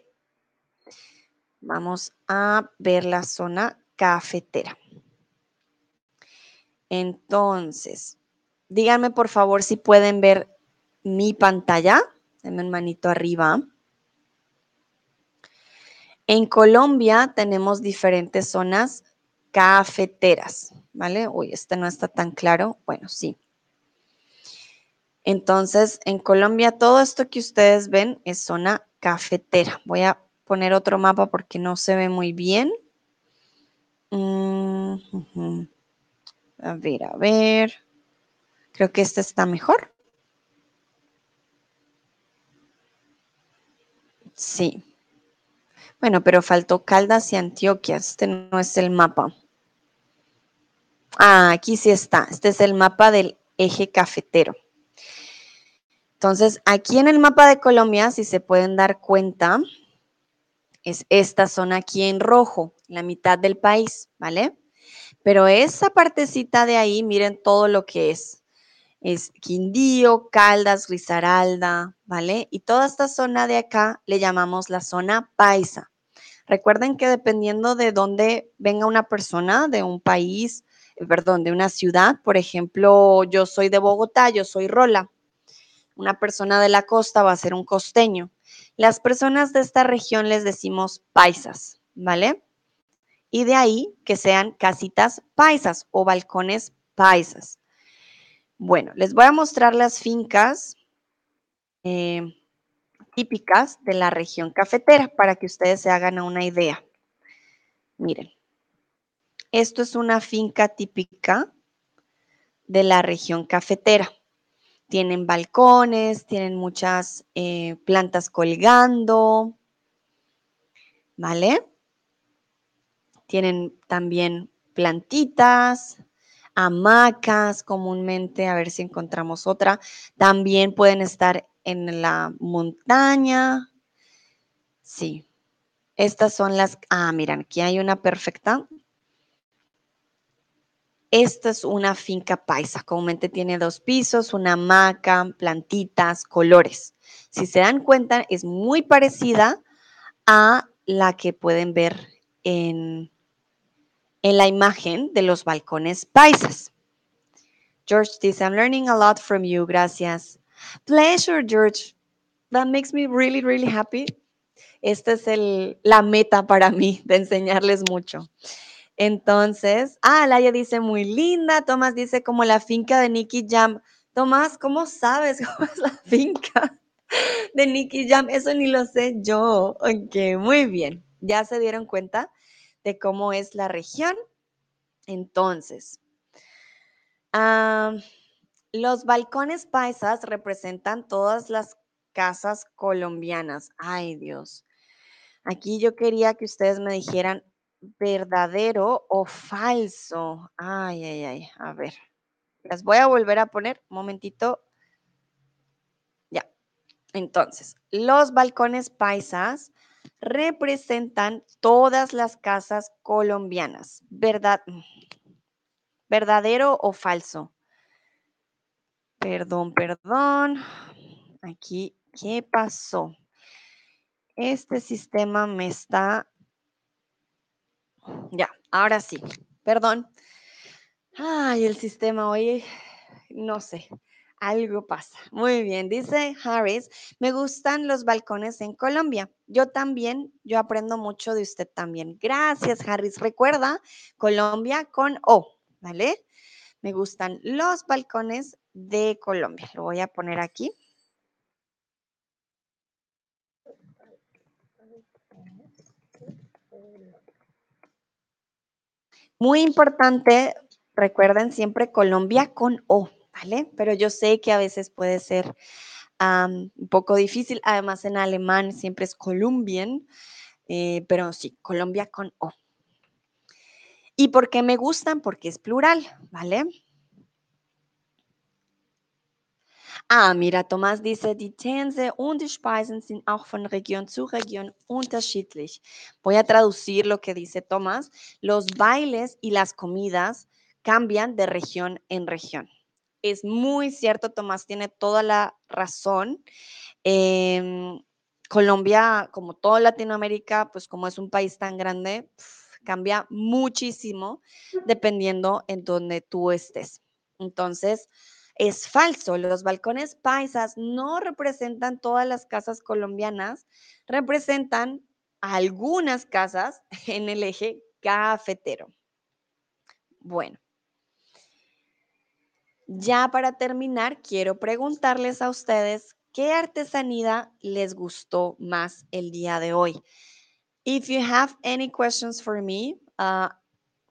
Vamos a ver la zona cafetera. Entonces, díganme por favor si pueden ver mi pantalla. Denme un manito arriba. En Colombia tenemos diferentes zonas cafeteras, ¿vale? Uy, este no está tan claro. Bueno, sí. Entonces, en Colombia todo esto que ustedes ven es zona cafetera. Voy a poner otro mapa porque no se ve muy bien. Mm, a ver, a ver. Creo que este está mejor. Sí. Bueno, pero faltó Caldas y Antioquia. Este no es el mapa. Ah, aquí sí está. Este es el mapa del eje cafetero. Entonces, aquí en el mapa de Colombia, si se pueden dar cuenta, es esta zona aquí en rojo, la mitad del país, ¿vale? Pero esa partecita de ahí, miren todo lo que es. Es Quindío, Caldas, Risaralda, ¿vale? Y toda esta zona de acá le llamamos la zona paisa. Recuerden que dependiendo de dónde venga una persona, de un país, eh, perdón, de una ciudad, por ejemplo, yo soy de Bogotá, yo soy Rola, una persona de la costa va a ser un costeño. Las personas de esta región les decimos paisas, ¿vale? Y de ahí que sean casitas paisas o balcones paisas. Bueno, les voy a mostrar las fincas eh, típicas de la región cafetera para que ustedes se hagan una idea. Miren, esto es una finca típica de la región cafetera. Tienen balcones, tienen muchas eh, plantas colgando, ¿vale? Tienen también plantitas, hamacas comúnmente, a ver si encontramos otra. También pueden estar en la montaña. Sí. Estas son las... Ah, miren, aquí hay una perfecta. Esta es una finca paisa, comúnmente tiene dos pisos, una hamaca, plantitas, colores. Si se dan cuenta, es muy parecida a la que pueden ver en, en la imagen de los balcones paisas. George dice, I'm learning a lot from you, gracias. Pleasure, George. That makes me really, really happy. Esta es el, la meta para mí de enseñarles mucho. Entonces, ah, Laia dice muy linda, Tomás dice como la finca de Nicky Jam. Tomás, ¿cómo sabes cómo es la finca de Nicky Jam? Eso ni lo sé yo. Ok, muy bien. Ya se dieron cuenta de cómo es la región. Entonces, los balcones paisas representan todas las casas colombianas. Ay, Dios. Aquí yo quería que ustedes me dijeran verdadero o falso. Ay, ay, ay. A ver. Las voy a volver a poner. Un momentito. Ya. Entonces, los balcones paisas representan todas las casas colombianas. ¿Verdad? ¿Verdadero o falso? Perdón, perdón. Aquí, ¿qué pasó? Este sistema me está... Ya, ahora sí. Perdón. Ay, el sistema hoy, no sé, algo pasa. Muy bien, dice Harris, me gustan los balcones en Colombia. Yo también, yo aprendo mucho de usted también. Gracias, Harris. Recuerda, Colombia con O, ¿vale? Me gustan los balcones de Colombia. Lo voy a poner aquí. Muy importante, recuerden siempre Colombia con O, ¿vale? Pero yo sé que a veces puede ser un poco difícil. Además, en alemán siempre es Colombian, eh, pero sí, Colombia con O. ¿Y por qué me gustan? Porque es plural, ¿vale? Ah, mira, Tomás dice, die Tänze und die Speisen sind auch von Region zu Region unterschiedlich. Voy a traducir lo que dice Tomás. Los bailes y las comidas cambian de región en región. Es muy cierto, Tomás tiene toda la razón. Em, Colombia, como toda Latinoamérica, pues como es un país tan grande, cambia muchísimo dependiendo en donde tú estés. Entonces, es falso, los balcones paisas no representan todas las casas colombianas, representan algunas casas en el eje cafetero. Bueno, ya para terminar, quiero preguntarles a ustedes qué artesanía les gustó más el día de hoy. If you have any questions for me uh,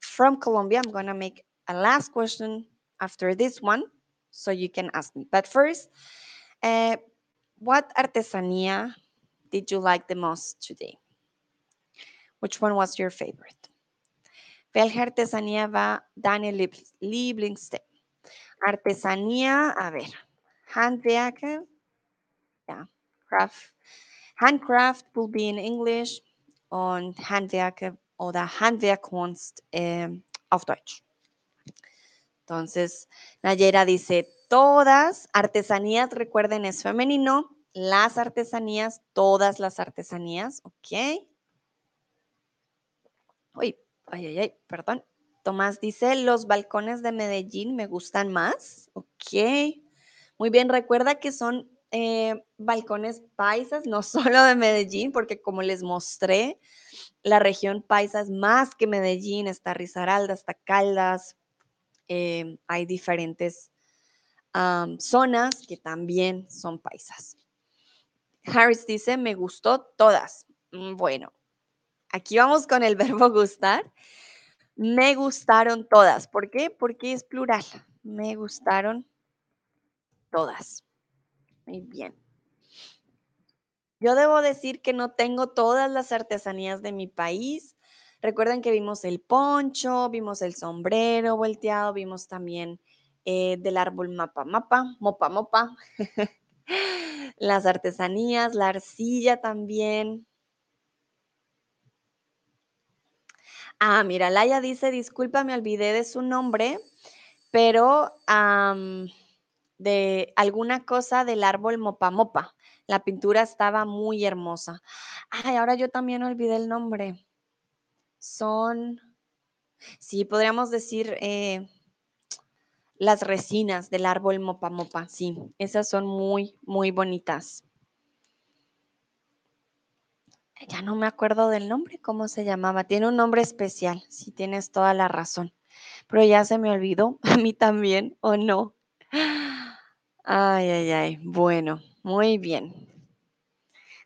from Colombia, I'm going to make a last question after this one. So you can ask me. But first, uh, what artesanía did you like the most today? Which one was your favorite? Welche artesanía va Daniel Lieblingste? Artesanía, a ver, Handwerker, ja, Craft. Handcraft will be in English und Handwerker oder Handwerkkunst eh, auf Deutsch. Entonces, Nayera dice, todas artesanías, recuerden, es femenino, las artesanías, todas las artesanías, ¿ok? Uy, ay, ay, ay, perdón. Tomás dice, los balcones de Medellín me gustan más, ¿ok? Muy bien, recuerda que son eh, balcones paisas, no solo de Medellín, porque como les mostré, la región paisa es más que Medellín, está Risaralda, está Caldas, Em, hay diferentes zonas que también son paisas. Harris dice, me gustó todas. Mm, bueno, aquí vamos con el verbo gustar. Me gustaron todas. ¿Por qué? Porque es plural. Me gustaron todas. Muy bien. Yo debo decir que no tengo todas las artesanías de mi país, Recuerden que vimos el poncho, vimos el sombrero volteado, vimos también eh, del árbol mapa mapa, mopa mopa, las artesanías, la arcilla también. Ah, mira, Laia dice, disculpa, me olvidé de su nombre, pero de alguna cosa del árbol mopa mopa. La pintura estaba muy hermosa. Ay, ahora yo también olvidé el nombre son, sí, podríamos decir eh, las resinas del árbol mopa mopa, sí, esas son muy, muy bonitas. Ya no me acuerdo del nombre, cómo se llamaba. Tiene un nombre especial, sí tienes toda la razón. Pero ya se me olvidó, a mí también, ¿o no? Ay, ay, ay. Bueno, muy bien.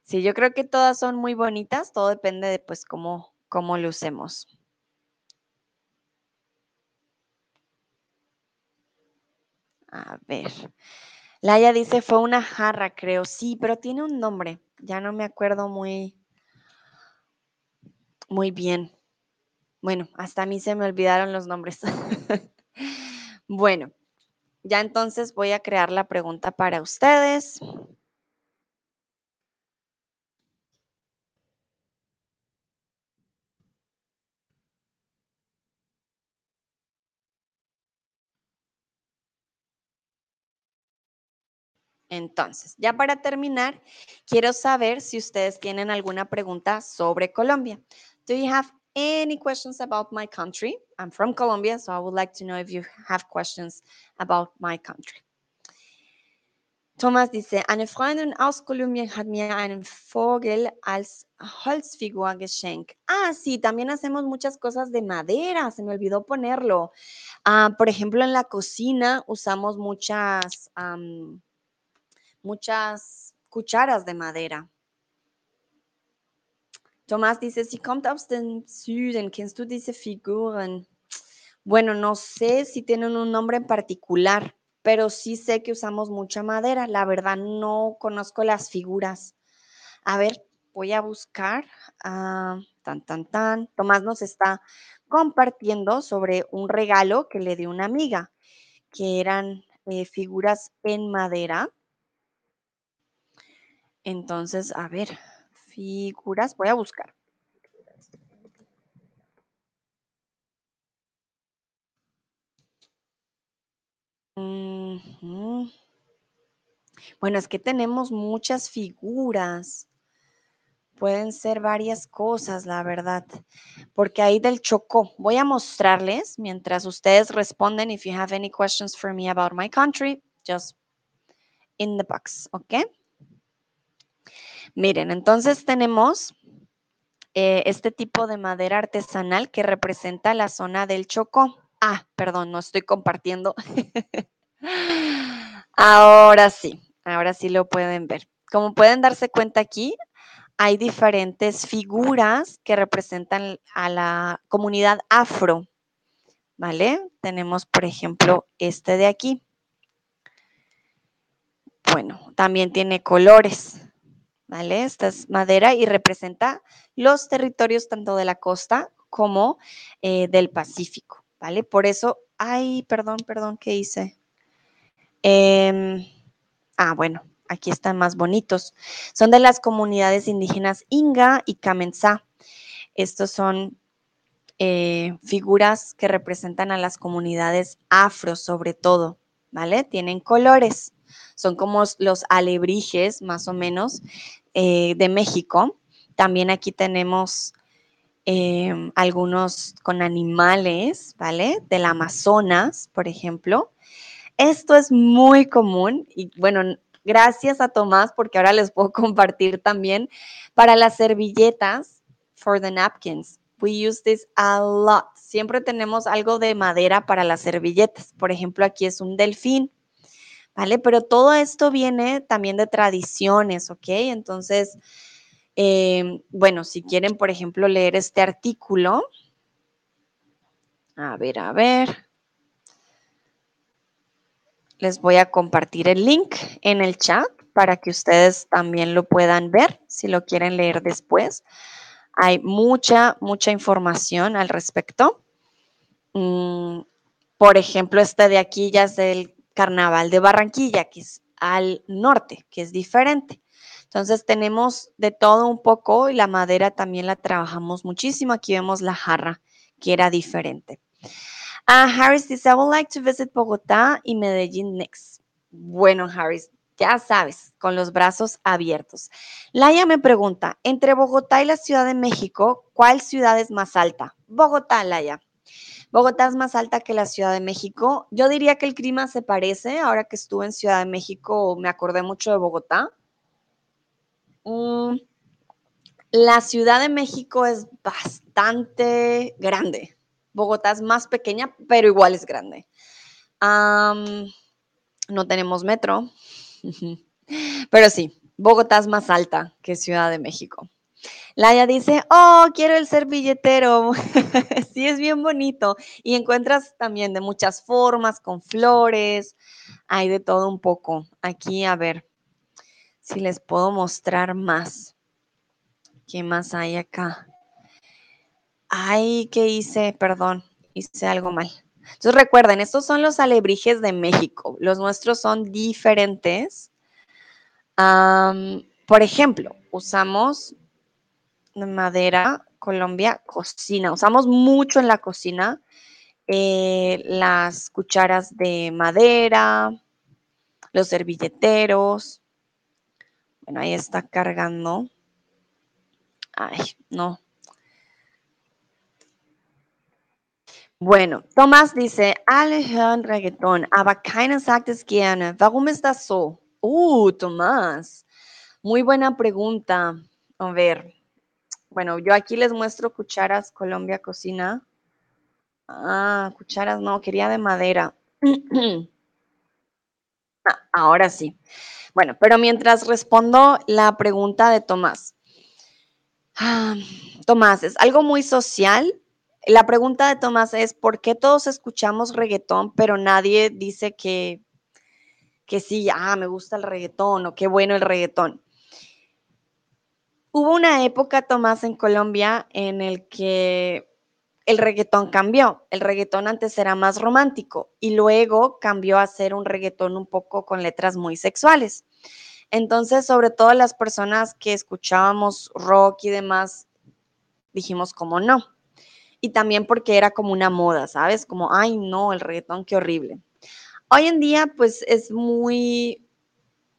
Sí, yo creo que todas son muy bonitas, todo depende de pues cómo, cómo lo usemos. A ver. Laia dice, fue una jarra, creo. Sí, pero tiene un nombre. Ya no me acuerdo muy, muy bien. Bueno, hasta a mí se me olvidaron los nombres. bueno, ya entonces voy a crear la pregunta para ustedes. Entonces, ya para terminar, quiero saber si ustedes tienen alguna pregunta sobre Colombia. Do you have any questions about my country? I'm from Colombia, so I would like to know if you have questions about my country. Thomas dice, eine Freundin aus Kolumbien hat mir einen Vogel als Holzfigur geschenkt. Ah, sí, también hacemos muchas cosas de madera, se me olvidó ponerlo. Ah, por ejemplo, en la cocina usamos muchas, um, muchas cucharas de madera. Tomás dice, sie kommt aus dem Süden, kennst du diese Figuren? Bueno, no sé si tienen un nombre en particular pero sí sé que usamos mucha madera. La verdad no conozco las figuras. A ver, voy a buscar. Ah, tan, tan, tan. Tomás nos está compartiendo sobre un regalo que le dio una amiga, que eran eh, figuras en madera. Entonces, a ver, figuras, voy a buscar. Bueno, es que tenemos muchas figuras. Pueden ser varias cosas, la verdad. Porque ahí del Chocó, voy a mostrarles mientras ustedes responden. If you have any questions for me about my country, just in the box, ¿ok? Miren, entonces tenemos eh, este tipo de madera artesanal que representa la zona del Chocó. Ah, perdón, no estoy compartiendo. ahora sí, ahora sí lo pueden ver. Como pueden darse cuenta aquí, hay diferentes figuras que representan a la comunidad afro, ¿vale? Tenemos, por ejemplo, este de aquí. Bueno, también tiene colores, ¿vale? Esta es madera y representa los territorios tanto de la costa como eh, del Pacífico. ¿vale? Por eso, ay, perdón, perdón, ¿qué hice? Em, ah, bueno, aquí están más bonitos. Son de las comunidades indígenas Inga y Kamensá. Estos son eh, figuras que representan a las comunidades afro, sobre todo, ¿vale? Tienen colores. Son como los alebrijes, más o menos, eh, de México. También aquí tenemos Em, algunos con animales, ¿vale? Del Amazonas, por ejemplo. Esto es muy común y bueno, gracias a Tomás porque ahora les puedo compartir también para las servilletas, for the napkins. We use this a lot. Siempre tenemos algo de madera para las servilletas. Por ejemplo, aquí es un delfín, ¿vale? Pero todo esto viene también de tradiciones, ¿ok? Entonces, Em, bueno, si quieren, por ejemplo, leer este artículo. A ver, a ver. Les voy a compartir el link en el chat para que ustedes también lo puedan ver si lo quieren leer después. Hay mucha, mucha información al respecto. Mm, por ejemplo, este de aquí ya es del Carnaval de Barranquilla, que es al norte, que es diferente. Entonces tenemos de todo un poco y la madera también la trabajamos muchísimo. Aquí vemos la jarra, que era diferente. Uh, Harris dice, I would like to visit Bogotá y Medellín next. Bueno, Harris, ya sabes, con los brazos abiertos. Laia me pregunta, entre Bogotá y la Ciudad de México, ¿cuál ciudad es más alta? Bogotá, Laia. Bogotá es más alta que la Ciudad de México. Yo diría que el clima se parece. Ahora que estuve en Ciudad de México, me acordé mucho de Bogotá. Mm, la Ciudad de México es bastante grande. Bogotá es más pequeña, pero igual es grande. no tenemos metro, pero sí, Bogotá es más alta que Ciudad de México. Laia dice, oh, quiero el servilletero. sí, es bien bonito. Y encuentras también de muchas formas, con flores, hay de todo un poco. Aquí, a ver, si les puedo mostrar más. ¿Qué más hay acá? Ay, ¿qué hice? Perdón, hice algo mal. Entonces recuerden, estos son los alebrijes de México. Los nuestros son diferentes. por ejemplo, usamos madera, Colombia, cocina. Usamos mucho en la cocina eh, las cucharas de madera, los servilleteros. Bueno, ahí está cargando. Ay, no. Bueno, Tomás dice, alle hören Reggaeton, aber keiner sagt es gerne. Warum ist das so? Uh, Tomás, muy buena pregunta. A ver, bueno, yo aquí les muestro cucharas Colombia Cocina. Ah, cucharas no, quería de madera. Ah, ahora sí. Bueno, pero mientras respondo la pregunta de Tomás. Ah, Tomás, es algo muy social. La pregunta de Tomás es, ¿por qué todos escuchamos reggaetón, pero nadie dice que, que sí, ah, me gusta el reggaetón o qué bueno el reggaetón? Hubo una época, Tomás, en Colombia en el que el reggaetón cambió. El reggaetón antes era más romántico y luego cambió a ser un reggaetón un poco con letras muy sexuales. Entonces, sobre todo las personas que escuchábamos rock y demás, dijimos como no. Y también porque era como una moda, ¿sabes? Como, ay, no, el reggaetón, qué horrible. Hoy en día, pues es muy,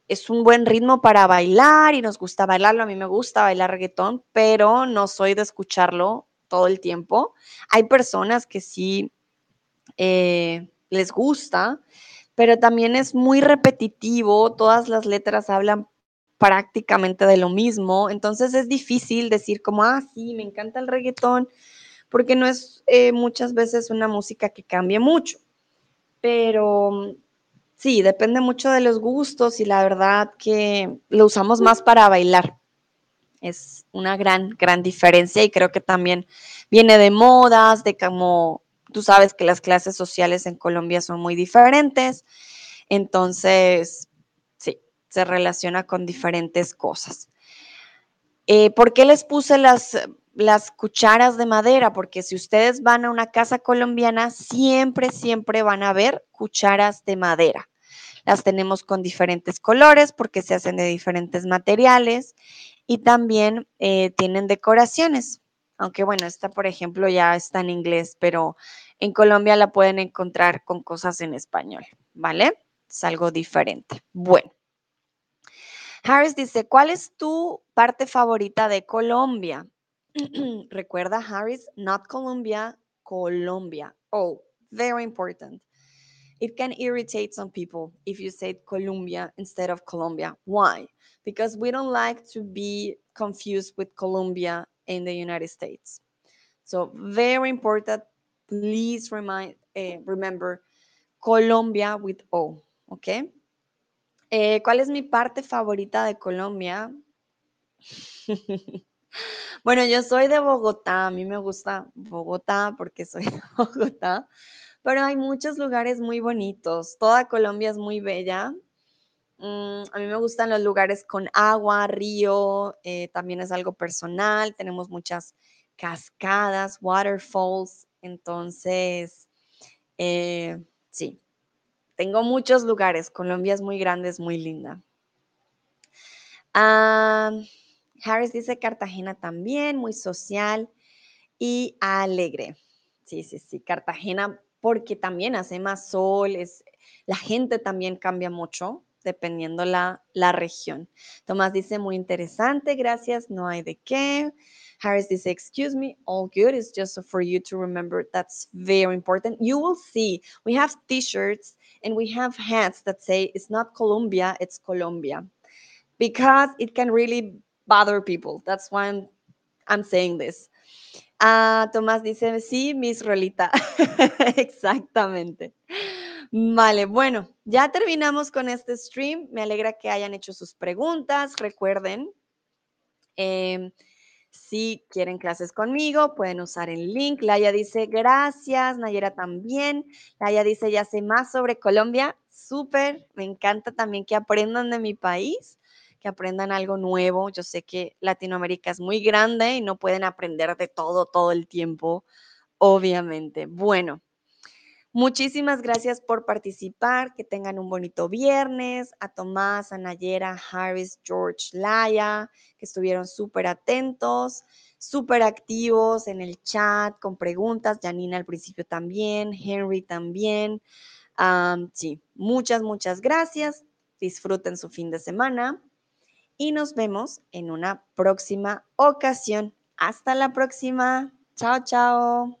es un buen ritmo para bailar y nos gusta bailarlo. A mí me gusta bailar reggaetón, pero no soy de escucharlo todo el tiempo. Hay personas que sí eh, les gusta, pero también es muy repetitivo, todas las letras hablan prácticamente de lo mismo, entonces es difícil decir como, ah, sí, me encanta el reggaetón, porque no es eh, muchas veces una música que cambie mucho, pero sí, depende mucho de los gustos y la verdad que lo usamos más para bailar es una gran, gran diferencia y creo que también viene de modas, de cómo tú sabes que las clases sociales en Colombia son muy diferentes, entonces, sí, se relaciona con diferentes cosas. Eh, ¿Por qué les puse las, las cucharas de madera? Porque si ustedes van a una casa colombiana, siempre, siempre van a ver cucharas de madera. Las tenemos con diferentes colores porque se hacen de diferentes materiales y también eh, tienen decoraciones. Aunque bueno, esta por ejemplo ya está en inglés, pero en Colombia la pueden encontrar con cosas en español, ¿vale? Es algo diferente. Bueno. Harris dice, ¿cuál es tu parte favorita de Colombia? Recuerda, Harris, not Colombia, Colombia. Oh, very important. It can irritate some people if you say Colombia instead of Colombia. Why? because we don't like to be confused with Colombia in the United States. So very important, please remind, uh, remember Colombia with O, ¿ok? Eh, ¿Cuál es mi parte favorita de Colombia? bueno, yo soy de Bogotá, a mí me gusta Bogotá porque soy de Bogotá, pero hay muchos lugares muy bonitos, toda Colombia es muy bella, Mm, a mí me gustan los lugares con agua, río, eh, también es algo personal, tenemos muchas cascadas, waterfalls, entonces, eh, sí, tengo muchos lugares, Colombia es muy grande, es muy linda. Ah, Harris dice Cartagena también, muy social y alegre. Sí, sí, sí, Cartagena porque también hace más sol, es, la gente también cambia mucho, dependiendo la, la región. Tomás dice, muy interesante, gracias, no hay de qué. Harris dice, excuse me, all good. It's just for you to remember that's very important. You will see we have t-shirts and we have hats that say it's not Colombia, it's Colombia. Because it can really bother people. That's why I'm, I'm saying this. Ah, Tomás dice, sí, Miss Rolita. Exactamente. Vale, bueno, ya terminamos con este stream. Me alegra que hayan hecho sus preguntas. Recuerden, em, si quieren clases conmigo, pueden usar el link. Laia dice, gracias. Nayera también. Laia dice, ya sé más sobre Colombia. Súper. Me encanta también que aprendan de mi país, que aprendan algo nuevo. Yo sé que Latinoamérica es muy grande y no pueden aprender de todo todo el tiempo, obviamente. Bueno. Muchísimas gracias por participar, que tengan un bonito viernes. A Tomás, a Nayera, Harris, George, Laya, que estuvieron súper atentos, súper activos en el chat con preguntas. Janina al principio también, Henry también. sí, muchas, muchas gracias. disfruten su fin de semana y nos vemos en una próxima ocasión. Hasta la próxima. Chao, chao.